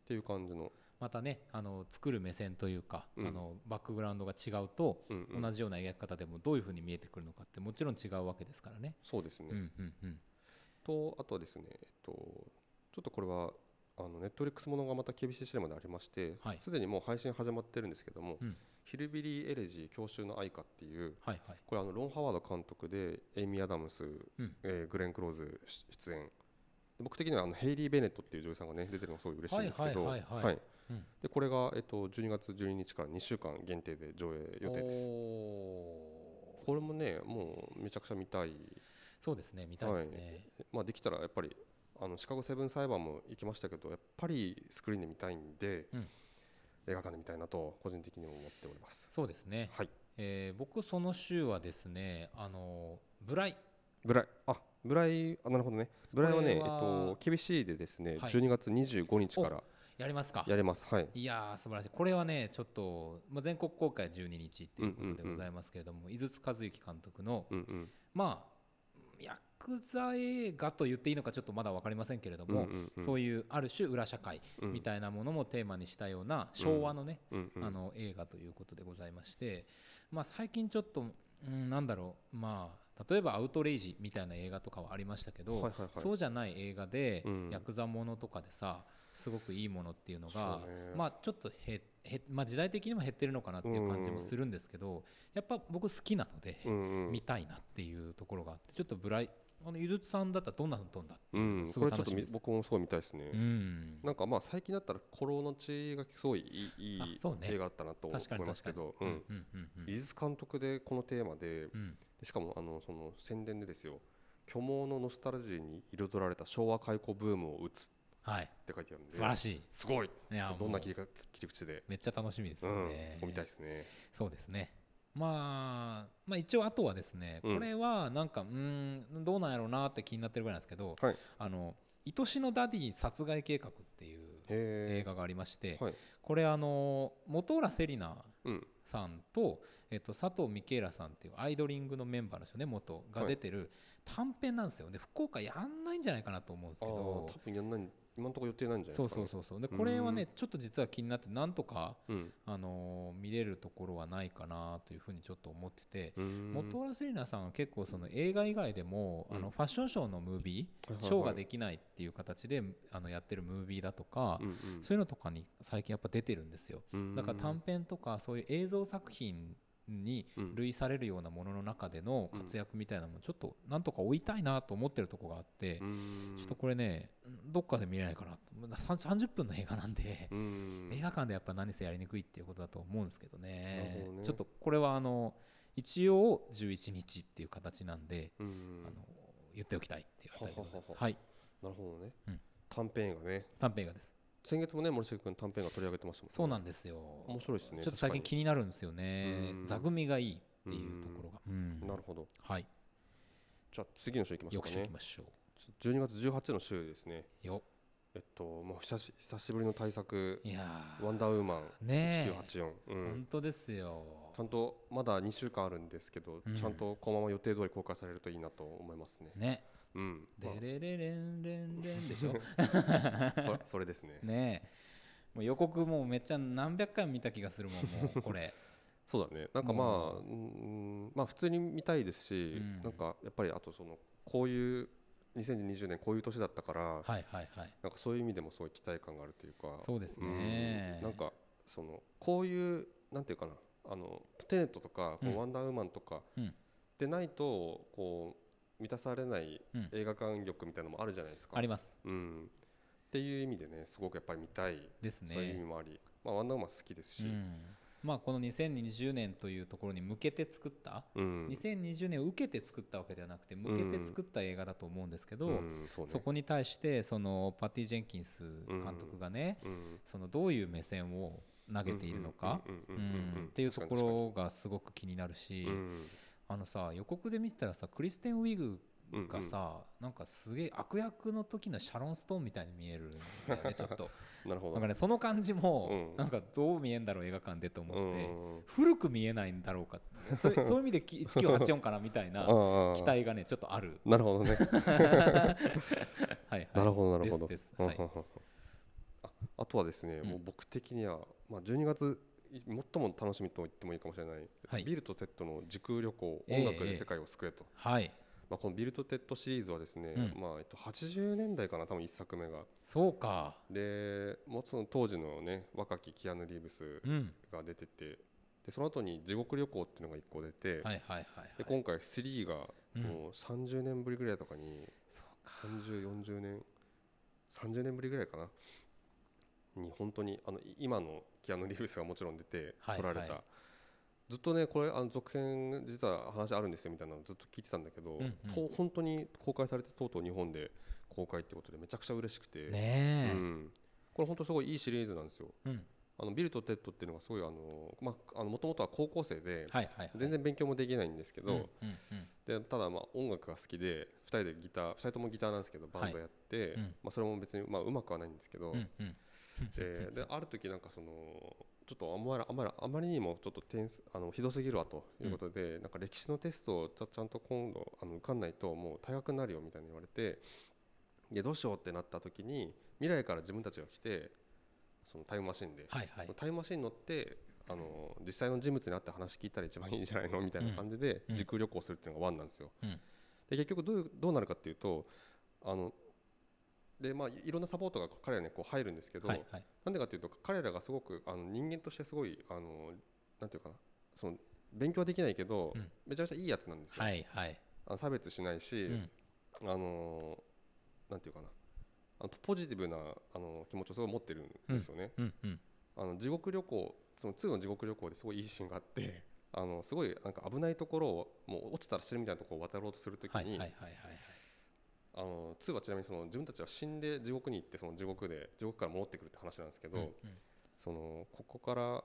ていう感じの、またねあの作る目線というか、うん。あのバックグラウンドが違うと、うんうん。同じような描き方でもどういうふうに見えてくるのかってもちろん違うわけですからね。そうですね、うんうんうん。とあとはですね、えっと、ちょっとこれはあのネットリックスものがまた KBC シネマでありましてはい。すで、にもう配信始まってるんですけども、うん。ヒルビリー・エレジー郷愁の愛歌っていうはいはい。これあのロン・ハワード監督でエイミー・アダムス、うん。えーグレン・クローズ出演。で僕的にはあのヘイリー・ベネットっていう女優さんがね出てるのがすごい嬉しいんですけどはいはいはい。はいうんでこれが、えっと、12月12日から2週間限定で上映予定です。これもねもうめちゃくちゃ見たい、そうですね見たいですね。まあ、できたらやっぱりあのシカゴセブン裁判も行きましたけどやっぱりスクリーンで見たいんで、うん。映画館で見たいなと個人的にも思っております。そうですね、はい。えー僕その週はですねあのブライ。ブライ。あブライあなるほどね。ブライはねえっと厳しいでですね、はい。12月25日からやりますか。やれます。はい。いやー素晴らしい。これはねちょっと、まあ、全国公開12日っていうことでございますけれども、井筒和幸監督の、うんうん。まあヤクザ映画と言っていいのかちょっとまだ分かりませんけれども、そういうある種裏社会うん。みたいなものもテーマにしたような昭和のね、あの映画ということでございまして、まあ、最近ちょっと、うん、なんだろう。まあ例えば「アウトレイジ」みたいな映画とかはありましたけど、そうじゃない映画で、うん。ヤクザものとかでさすごくいいものっていうのがまあちょっとへへ、まあ、時代的にも減ってるのかなっていう感じもするんですけど、やっぱ僕好きなので、うんうん。見たいなっていうところがあってちょっとブライあのゆずつさんだったらどんなふうに飛んだってういうのごい楽しみです。み僕もすごい見たいですね、うん。なんかまあ最近だったら「コロの血」がすごいいいいいね。映画だったなと思いますけど、ううんんうん監督でこのテーマでうん。でしかもあのその宣伝でですよ虚妄のノスタルジーに彩られた昭和開古ブームを打つはい。って書いてあるんで素晴らしい。すごい。いやどんな切りか切り口で、めっちゃ楽しみですうん。よね、そう見たいですね。そうですね。まあ、まあ一応あとはですね、うん。これはなんかうーんどうなんやろうなって気になってるぐらいなんですけど、はい。あの愛しのダディ殺害計画っていう映へ画がありまして、えはい。これあの本浦セリナうんさんと、えっと、佐藤ミケイラさんっていうアイドリングのメンバーの人ね元が出てる短編なんですよ。ね福岡やんないんじゃないかなと思うんですけど。多分やんない今のところ予定ないんじゃないそうですか、ね、そうそうそうでこれはねうちょっと実は気になってなんとか、うん。あのー見れるところはないかなというふうにちょっと思ってて、元浦セリナさんは結構その映画以外でも、うん。あのファッションショーのムービー、ショーができないっていう形であのやってるムービーだとか、うんうん。そういうのとかに最近やっぱ出てるんですよ。だから短編とかそういう映像作品にうん。類されるようなものの中での活躍みたいなのもちょっとなんとか追いたいなと思ってるところがあって、ちょっとこれねどっかで見れないかなと。さん30分の映画なんで、映画館でやっぱ何せやりにくいっていうことだと思うんですけどなね。ちょっとこれはあの一応11日っていう形なんで、あの言っておきたいっていうあたりでございます。はい。なるほどね、うん。短編映画ね。短編映画です先月もね森重君短編映画取り上げてましたもんね。そうなんですよ。面白いですねちょっと最近気になるんですよね。うん。座組がいいっていうところが。なるほど。はい。じゃあ次の週いきましょうかね。いきましょ12月18の週ですね。うよ。えっともう久し久しぶりの大作いやワンダーウーマン。ーねえ。1984、うん。本当ですよ。ちゃんとまだ2週間あるんですけど、うん。ちゃんとこのまま予定通り公開されるといいなと思いますね。ねうん、でまれれれんれんれんでしょ。あそそれですね。ねえ。もう予告もうめっちゃ何百回も見た気がするもんもうこれ。そうだね。なんかまあ、う。うん、まあ普通に見たいですし、うん。なんかやっぱりあとそのこういう2020年こういう年だったから、はいはいはい。なんかそういう意味でもすごい期待感があるというか、そうですね。うん。なんかそのこういうなんていうかな、あのテネットとか、こうん。のワンダーウーマンとかうん。でないとこう満たされないうん。映画館欲みたいなのもあるじゃないですか。あります。うん、っていう意味でねすごくやっぱり見たい、ですそういう意味ねもあり、まあ、ワンダーマン好きですし、うん。まあこの2020年というところに向けて作ったうん。2020年を受けて作ったわけではなくて向けて作った映画だと思うんですけど、うん。そうね。そこに対してそのパティ・ジェンキンス監督がね、うん。そのどういう目線を投げているのかっていうところがすごく気になるし、うんあのさ予告で見てたらさクリステン・ウィグうんがさ、なんかすげえ悪役の時のシャロン・ストーンみたいに見えるんだよね ちょっと。なるほど。なんかねその感じも、うん。なんかどう見えんだろう映画館でと思って、うん古く見えないんだろうか そういう意味でき1984かなみたいな 期待がねちょっとある。なるほどね。はいはい。なるほどなるほど。ですです。はい。うんうんうんああとはですね、うん。もう僕的には、まあ、12月い最も楽しみと言ってもいいかもしれない、はい。ビルとテッドの時空旅行ええ音楽で世界を救えと、はい。まあ、このビルとテッドシリーズはですね、うん。まあえっと、80年代かな多分1作目が。そうか。でもうその当時のね若きキアヌ・リーブスうん。が出ててでその後に地獄旅行っていうのが1個出て、はいはいはいはい。で今回3がうん。もう30年ぶりぐらいとかに、そうか。3040年30年ぶりぐらいかな。に本当にあのい今のキアヌ・リーブスがもちろん出てはい撮られた、はい。ずっとねこれあの続編実は話あるんですよみたいなのずっと聞いてたんだけど、うんうん。と本当に公開されてとうとう日本で公開ってことでめちゃくちゃ嬉しくて、ねえ。うん、これ本当すごいいいシリーズなんですよ。うん。あのビルとテッドっていうのがすごいあのまああの元々は高校生ではいはいはい。全然勉強もできないんですけど、でただまあ音楽が好きで2人でギター2人ともギターなんですけどバンドやって、うん。まあ、それも別にまあうまくはないんですけど、うんうんでである時なんかそのちょっとあんまりあんまりあまりにもちょっと点数あのひどすぎるわということで、なんか歴史のテストをちゃんと今度あの受かんないともう退学になるよみたいに言われてでどうしようってなった時に未来から自分たちが来てそのタイムマシンで、はいはい。タイムマシンに乗ってあの実際の人物に会って話聞いたら一番いいんじゃないのみたいな感じでうん。時空旅行するっていうのがワンなんですよ。うん。で結局どうどうなるかっていうとあのでまあ、いろんなサポートが彼らにこう入るんですけど、はいはい。なんでかっていうと彼らがすごくあの人間としてすごいあのなんていうかなその勉強はできないけど、うん。めちゃめちゃいいやつなんですよ。はいはい。あの差別しないし、うん。あのなんていうかなあのポジティブなあの気持ちをすごい持ってるんですよね。うんうんあの地獄旅行その2の地獄旅行ですごいいいシーンがあってあのすごいなんか危ないところをもう落ちたら死ぬみたいなところを渡ろうとするときに、はいはいはいはいはいあの2はちなみにその自分たちは死んで地獄に行ってその地獄で地獄から戻ってくるって話なんですけど、うんうん。そのここから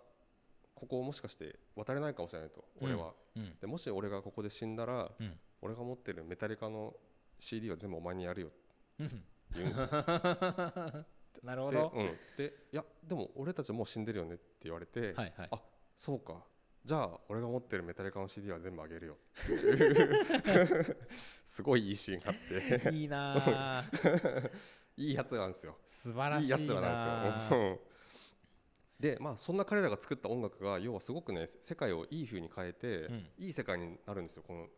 ここをもしかして渡れないかもしれないと俺は、うん。でもし俺がここで死んだらうん。俺が持ってるメタリカの CD は全部お前にやるよってうん。言うんですよ。なるほで,、どうん、でいやでも俺たちもう死んでるよねって言われて、はいはい。あそうかじゃあ俺が持ってるメタリカの CD は全部あげるよ。すごいいいシーンがあって。いいなあ。いいやつなんですよ。素晴らしいやつらなんですよ。うん。でまあそんな彼らが作った音楽が要はすごくね世界をいい風に変えて、うん。いい世界になるんですよこの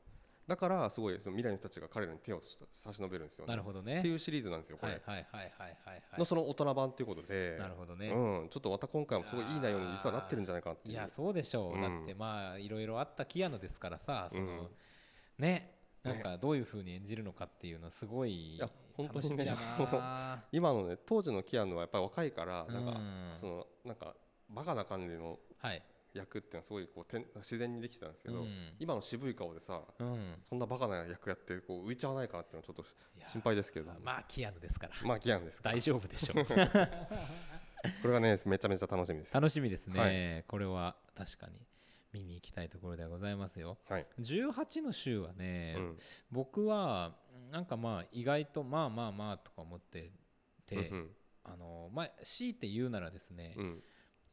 だからすごいその未来の人たちが彼らに手を差し伸べるんですよね。なるほどってねいうシリーズなんですよこれ、はいはいはいはいはいはのその大人版ということでいなるほどね。うん、ちょっとまた今回もすごいいい内容に実はなってるんじゃないかなっていう。いやそうでしょう、うん。だってまあいろいろあったキアヌですからさその、うんね。なんかどういうふうに演じるのかっていうのはすごい楽しみだな。今のね当時のキアヌはやっぱり若いからなんか、うん。そのなんかバカな感じのはい、役っていうのはすごいこうてん自然にできてたんですけど、うん。今の渋い顔でさうん、そんなバカな役やってこう浮いちゃわないかなっていうのはちょっと心配ですけど。まあキアヌですから。まあキアヌですから。大丈夫でしょう。これがねめちゃめちゃ楽しみです。楽しみですね、はい。これは確かに見に行きたいところではございますよ。はい、18の週はね、うん。僕はなんかまあ意外とまあまあまあとか思ってて、うんあのまあ強いて言うならですね、いうん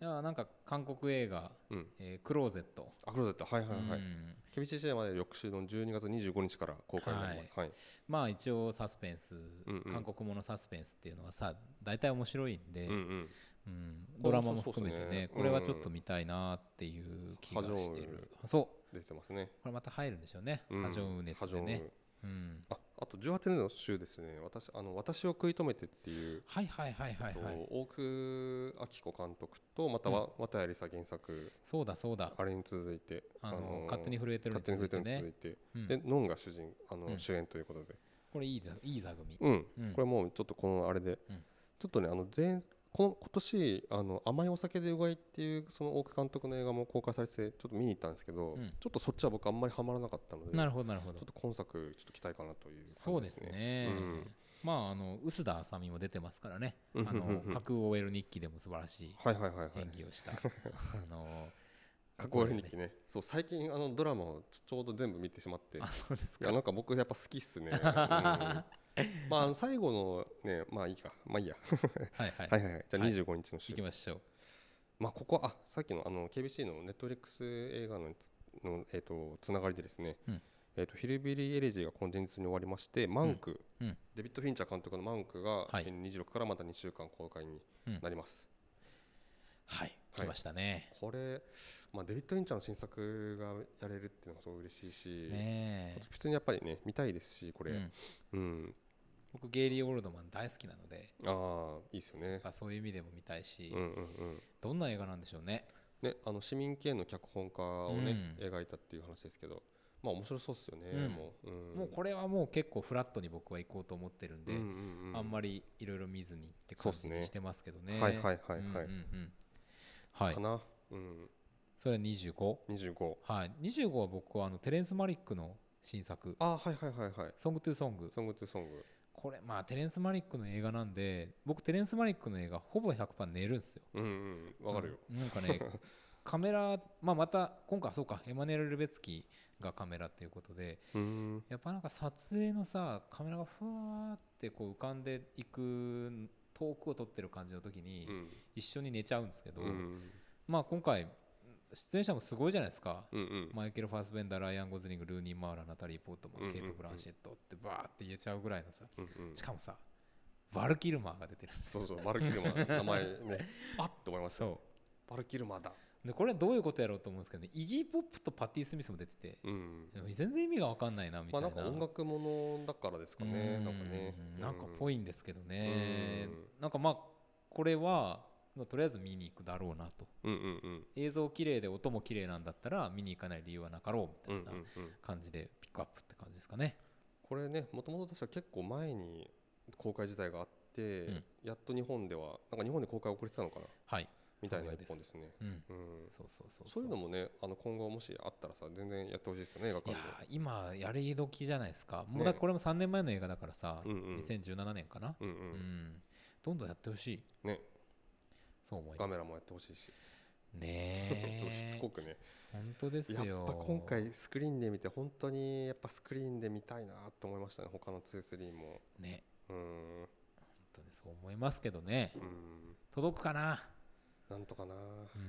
やなんか韓国映画うん「えークローゼット」アクロゼット。はいはいはい、うん。ケビチシネマで翌週の12月25日から公開になります。はい、まあ一応サスペンス、んうん。韓国ものサスペンスっていうのはさ大体面白いんで、うんうん。うん。ドラマも含めてねそうそうこれはちょっと見たいなっていう気がしてる、そう。出てますね。これまた入るんでしょうね、うん。ハジョンウ熱でね。ン、うん、ああと18年の週ですね。私あの私を食い止めてっていうはいはいはいはいとはい。大久明子監督とまたは綿谷りさ原作。そうだそうだ。あれに続いてあのー勝手に震えてるに勝手に続いてねてるに続いてうん。でノンが主人あの、うん。主演ということで。これいいざいい座組、うん、うん。これもうちょっとこのあれで、うん。ちょっとねあの前この今年あの甘いお酒でうがいっていうその大久監督の映画も公開されてちょっと見に行ったんですけど、うん。ちょっとそっちは僕あんまりハマらなかったのでなるほどなるほど。ちょっと今作ちょっと期待かなというね。そうですね、うん。まああの臼田あさみも出てますからね。あの架空 OL 日記でも素晴らしいはいはいはいはい。演技をした、あの過去日記ね。そう最近あのドラマをちょうど全部見てしまって。いあそうですか。やなんか僕やっぱ好きっすね、うん まあ最後のねまあいいか。まあいいや。はいはい、はいはいはい。じゃあはい。25日の週、行きましょう。まあここあさっきのあの KBC のネットフリックス映画のつのえっ、とつながりでですね、うん。えっ、とヒルビリーエレジーが今前日に終わりましてマンク、うん。デビッド・フィンチャー監督のマンクが、はい。えー26からまた2週間公開になります、はい。はい。来ましたね、これ、まあ、デビッド・フィンチャーの新作がやれるっていうのがすごい嬉しいし、ね普通にやっぱりね見たいですしこれ、えううんん、僕ゲイリー・オールドマン大好きなのでああいいですよね。やっぱそういう意味でも見たいし、うんうんうん。どんな映画なんでしょうね。ね、あの市民権の脚本家をね、うん。描いたっていう話ですけどまあ面白そうですよね、うん。もう、うん、もうこれはもう結構フラットに僕は行こうと思ってるんで、うんうんうん。あんまりいろいろ見ずにって感じにしてますけどね。はいはいはいはい。うんうんうん。はい。か。な、うん、それは 25? 25はい。25は僕はあのテレンス・マリックの新作。あはいはいはいはい「ソング・トゥ・ソング。ソングトゥソング」これまあテレンス・マリックの映画なんで僕テレンス・マリックの映画ほぼ100%寝るんですよ。うんうんわかるよ、うん。なんかね カメラ、まあ、また今回はそうかエマニュエル・ルベツキがカメラっていうことでうん。やっぱなんか撮影のさカメラがふわーってこう浮かんでいく遠くを撮ってる感じの時にうん。一緒に寝ちゃうんですけど、うん。まあ今回出演者もすごいじゃないですか、うんうん。マイケル・ファースベンダーライアン・ゴズリングルーニー・マーラナタリー・ポートマン、うんうんケイト・ブランシェットってバーって言えちゃうぐらいのさうんうん。しかもさバルキルマーが出てるそうそうバルキルマー。名前ね。あっと思いました。そバルキルマーだ。うでこれはどういうことやろうと思うんですけどねイギー・ポップとパティ・スミスも出ててうん全然意味が分かんないなみたいな,、まあなんか音楽ものだからですかねなんかねうんなんかぽいいんですけどねうんなんかまあこれはまあとりあえず見に行くだろうなと。うんうんうん。映像綺麗で音も綺麗なんだったら見に行かない理由はなかろうみたいなうんうんうん。感じでピックアップって感じですかね。これねもともと確か結構前に公開自体があって、うん。やっと日本ではなんか日本で公開遅れてたのかな？はい。みたいな一本ですね。うん。うん。そうそうそうそう。いうのもねあの今後もしあったらさ全然やってほしいですよね映画館で。ー今やり時じゃないですか。もうねだこれも3年前の映画だからさ、うんうん。2017年かな、うんううんん。どんどんやってほしい。ねそう思います。カメラもやってほしいし。ねちょっとしつこえくね。本当ですよ。やっぱ今回スクリーンで見て本当にやっぱスクリーンで見たいなと思いましたね。他の2-3も。ね。うん。本当にそう思いますけどね。うん。届くかな？なんとかなな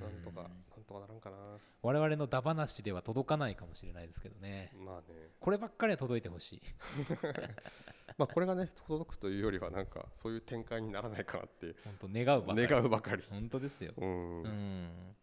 んとかなんとかならんかな。我々のダ話では届かないかもしれないですけどね。まあね。こればっかりは届いてほしい。まあこれがね届くというよりはなんかそういう展開にならないかなって。本当願うばかり。願うばかり。本当ですよ。うん。うん。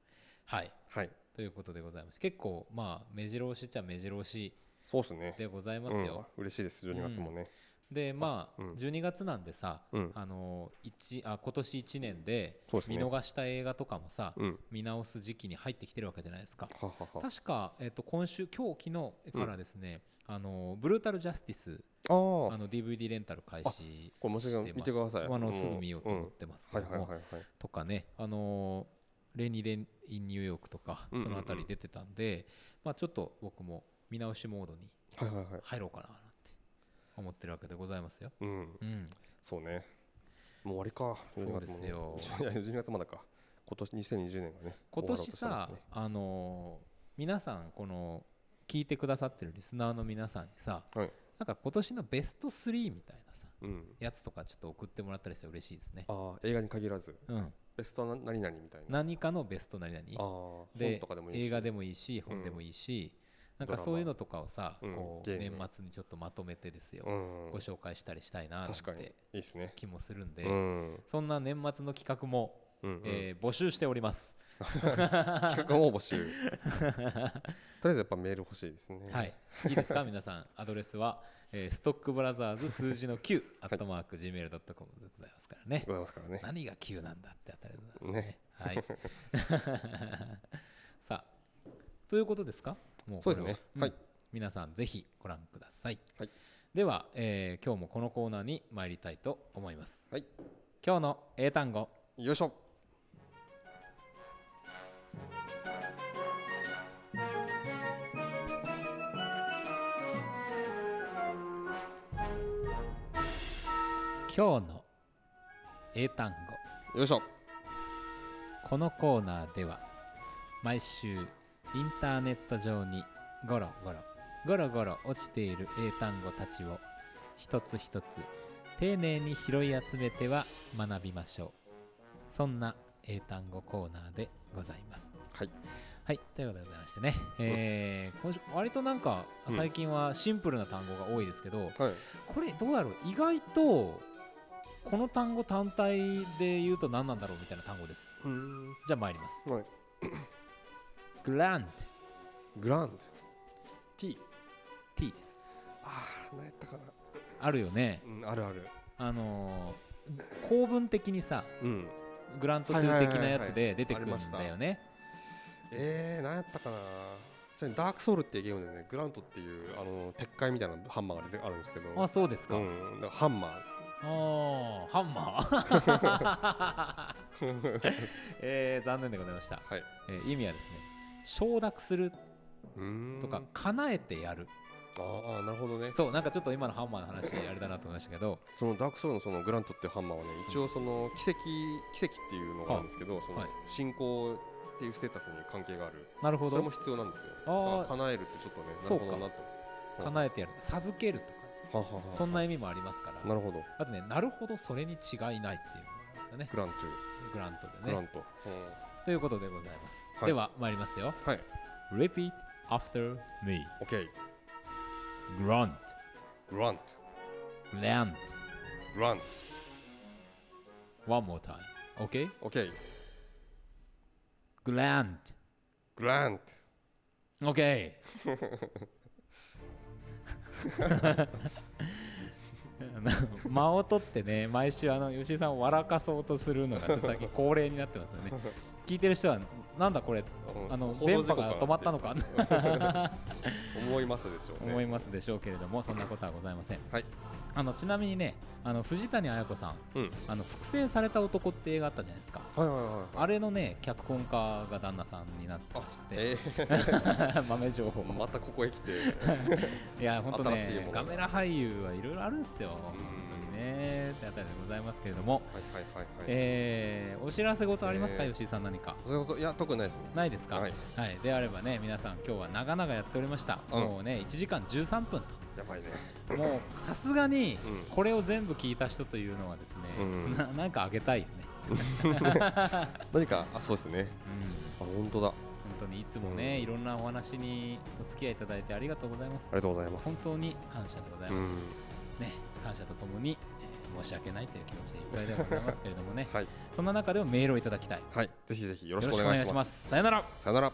はい。はい。ということでございます。結構まあ目白押しっちゃ目白押しそうですね。でございますよ、うん。嬉しいです。12月もねでまあ、うん。12月なんでさ、うん。あの一あ今年1年で見逃した映画とかもさ、うん。見直す時期に入ってきてるわけじゃないですか。ははは。確か、えっと今週今日昨日からですね、あのブルー。タルジャスティスあの DVD レンタル開始これもし見てください。あのうんすぐ見ようと思ってますけどとかねあのレニー・デン・イン・ニューヨークとかそのあたり出てたんで、まあ、ちょっと僕も見直しモードに入ろうかな思ってるわけでございますよ。うん。うん、そうね。もう終わりか。そうですよ。12月も。いや12月まだか。今年2020年がね今年さ、ね。あのー皆さんこの聞いてくださってるリスナーの皆さんにさはい。なんか今年のベスト3みたいなさうん。やつとかちょっと送ってもらったりしたら嬉しいですね。ああ映画に限らず。うん、ベストな何々みたいな。何かのベスト何々。ああで映画でもいいし本でもいいし、なんかそういうのとかをさ、うんこう年末にちょっとまとめてですよ、うん。ご紹介したりしたいななん確かに。いていですね。気もするんで、うん。そんな年末の企画も、うんうん。えー募集しております。企画も募集。とりあえずやっぱメール欲しいですね。はい、いいですか？皆さん。アドレスは、えー、ストックブラザーズ数字の9アットマーク Gmail.com でございますからね。ございますからね。何が9なんだってあたりでございますね。はい。さあということですか？もそうですね。ははい。うん皆さんぜひご覧ください、はい。では、えー今日もこのコーナーに参りたいと思います、はい。今日の英単語。よいしょ。今日の英単語。よいしょ。このコーナーでは毎週インターネット上にゴロゴロゴロゴロ落ちている英単語たちを一つ一つ丁寧に拾い集めては学びましょう。そんな英単語コーナーでございます。はい。はいということでございましてね、えー今週割となんかうん。最近はシンプルな単語が多いですけど、はい。これどうだろう？意外とこの単語単体で言うと何なんだろうみたいな単語です。うん。じゃあ参ります。はいグラントグランド T. T です。ああ何やったかな。あるよね。うんあるある。あのー構文的にさうん。グラント2的なやつで出てくるんだよね。えー、何やったかな。ダークソウルっていうゲームでね。グラントっていうあの鉄塊みたいなハンマーがあるんですけど。あそうですか、あうん、だからハンマあハンマー。えー、残念でございました、ーはい。えー意味はですね承諾するとか叶えてやる。ああなるほどね。そうなんかちょっと今のハンマーの話あれだなと思いましたけど。そのダークソウルのそのグラントっていうハンマーはね一応その奇跡奇跡っていうのがあるんですけど、そのはい。信仰っていうステータスに関係がある。なるほど。それも必要なんですよ。あ叶えるってちょっとねなそうか。るほどなと。叶えてやる。授けるとか。はははそんな意味もありますから。なるほど。あとねなるほどそれに違いないっていうのがあるんですよね。グラント。グラントでね。グラント、ということでございます、はい。では参りますよ。うん、はい。Repeat after me. OK Grunt. グラント Glant グラン One more time. OK ト OK ント OK の間を取ってね毎週あの吉井さんを笑かそうとするのが最近恒例になってますよね聞いてる人はなんだこれ？うん。あの電波が止まったのか？思いますでしょうね。思いますでしょうけれどもそんなことはございません。はいあのちなみにねあの藤谷綾子さんうん。あの複製された男って映画あったじゃないですか。はいはいはい。はいあれのね脚本家が旦那さんになったらしくて、え 豆情報。ー、またここへ来て。いや本当ねガメラ俳優はいろいろあるんですよ。本当にね。ってあたりでございますけれども、はいはいはいはい、えーお知らせ事ありますか、えー。吉井さん何か。そういうこといや特にないですね。ないですか、はい。はい、であればね皆さん今日は長々やっておりました、うん。もうね1時間13分やばいね。ともうさすがにうん。これを全部聞いた人というのはですね、うん。ななんかあげたいよね、何か？あそうですね。うん、あ本当だ。あ本当にいつもね、うん。いろんなお話にお付き合いいただいてありがとうございます。りがとうございます。本当に感謝でございうます、ん。ね感謝とともに、えー申し訳ないという気持ちでいっぱいでございますけれどもね。はい。そんな中でもメールをいただきたい。はい。ぜひぜひよよろしくお願いしますす。さよなら。さよなら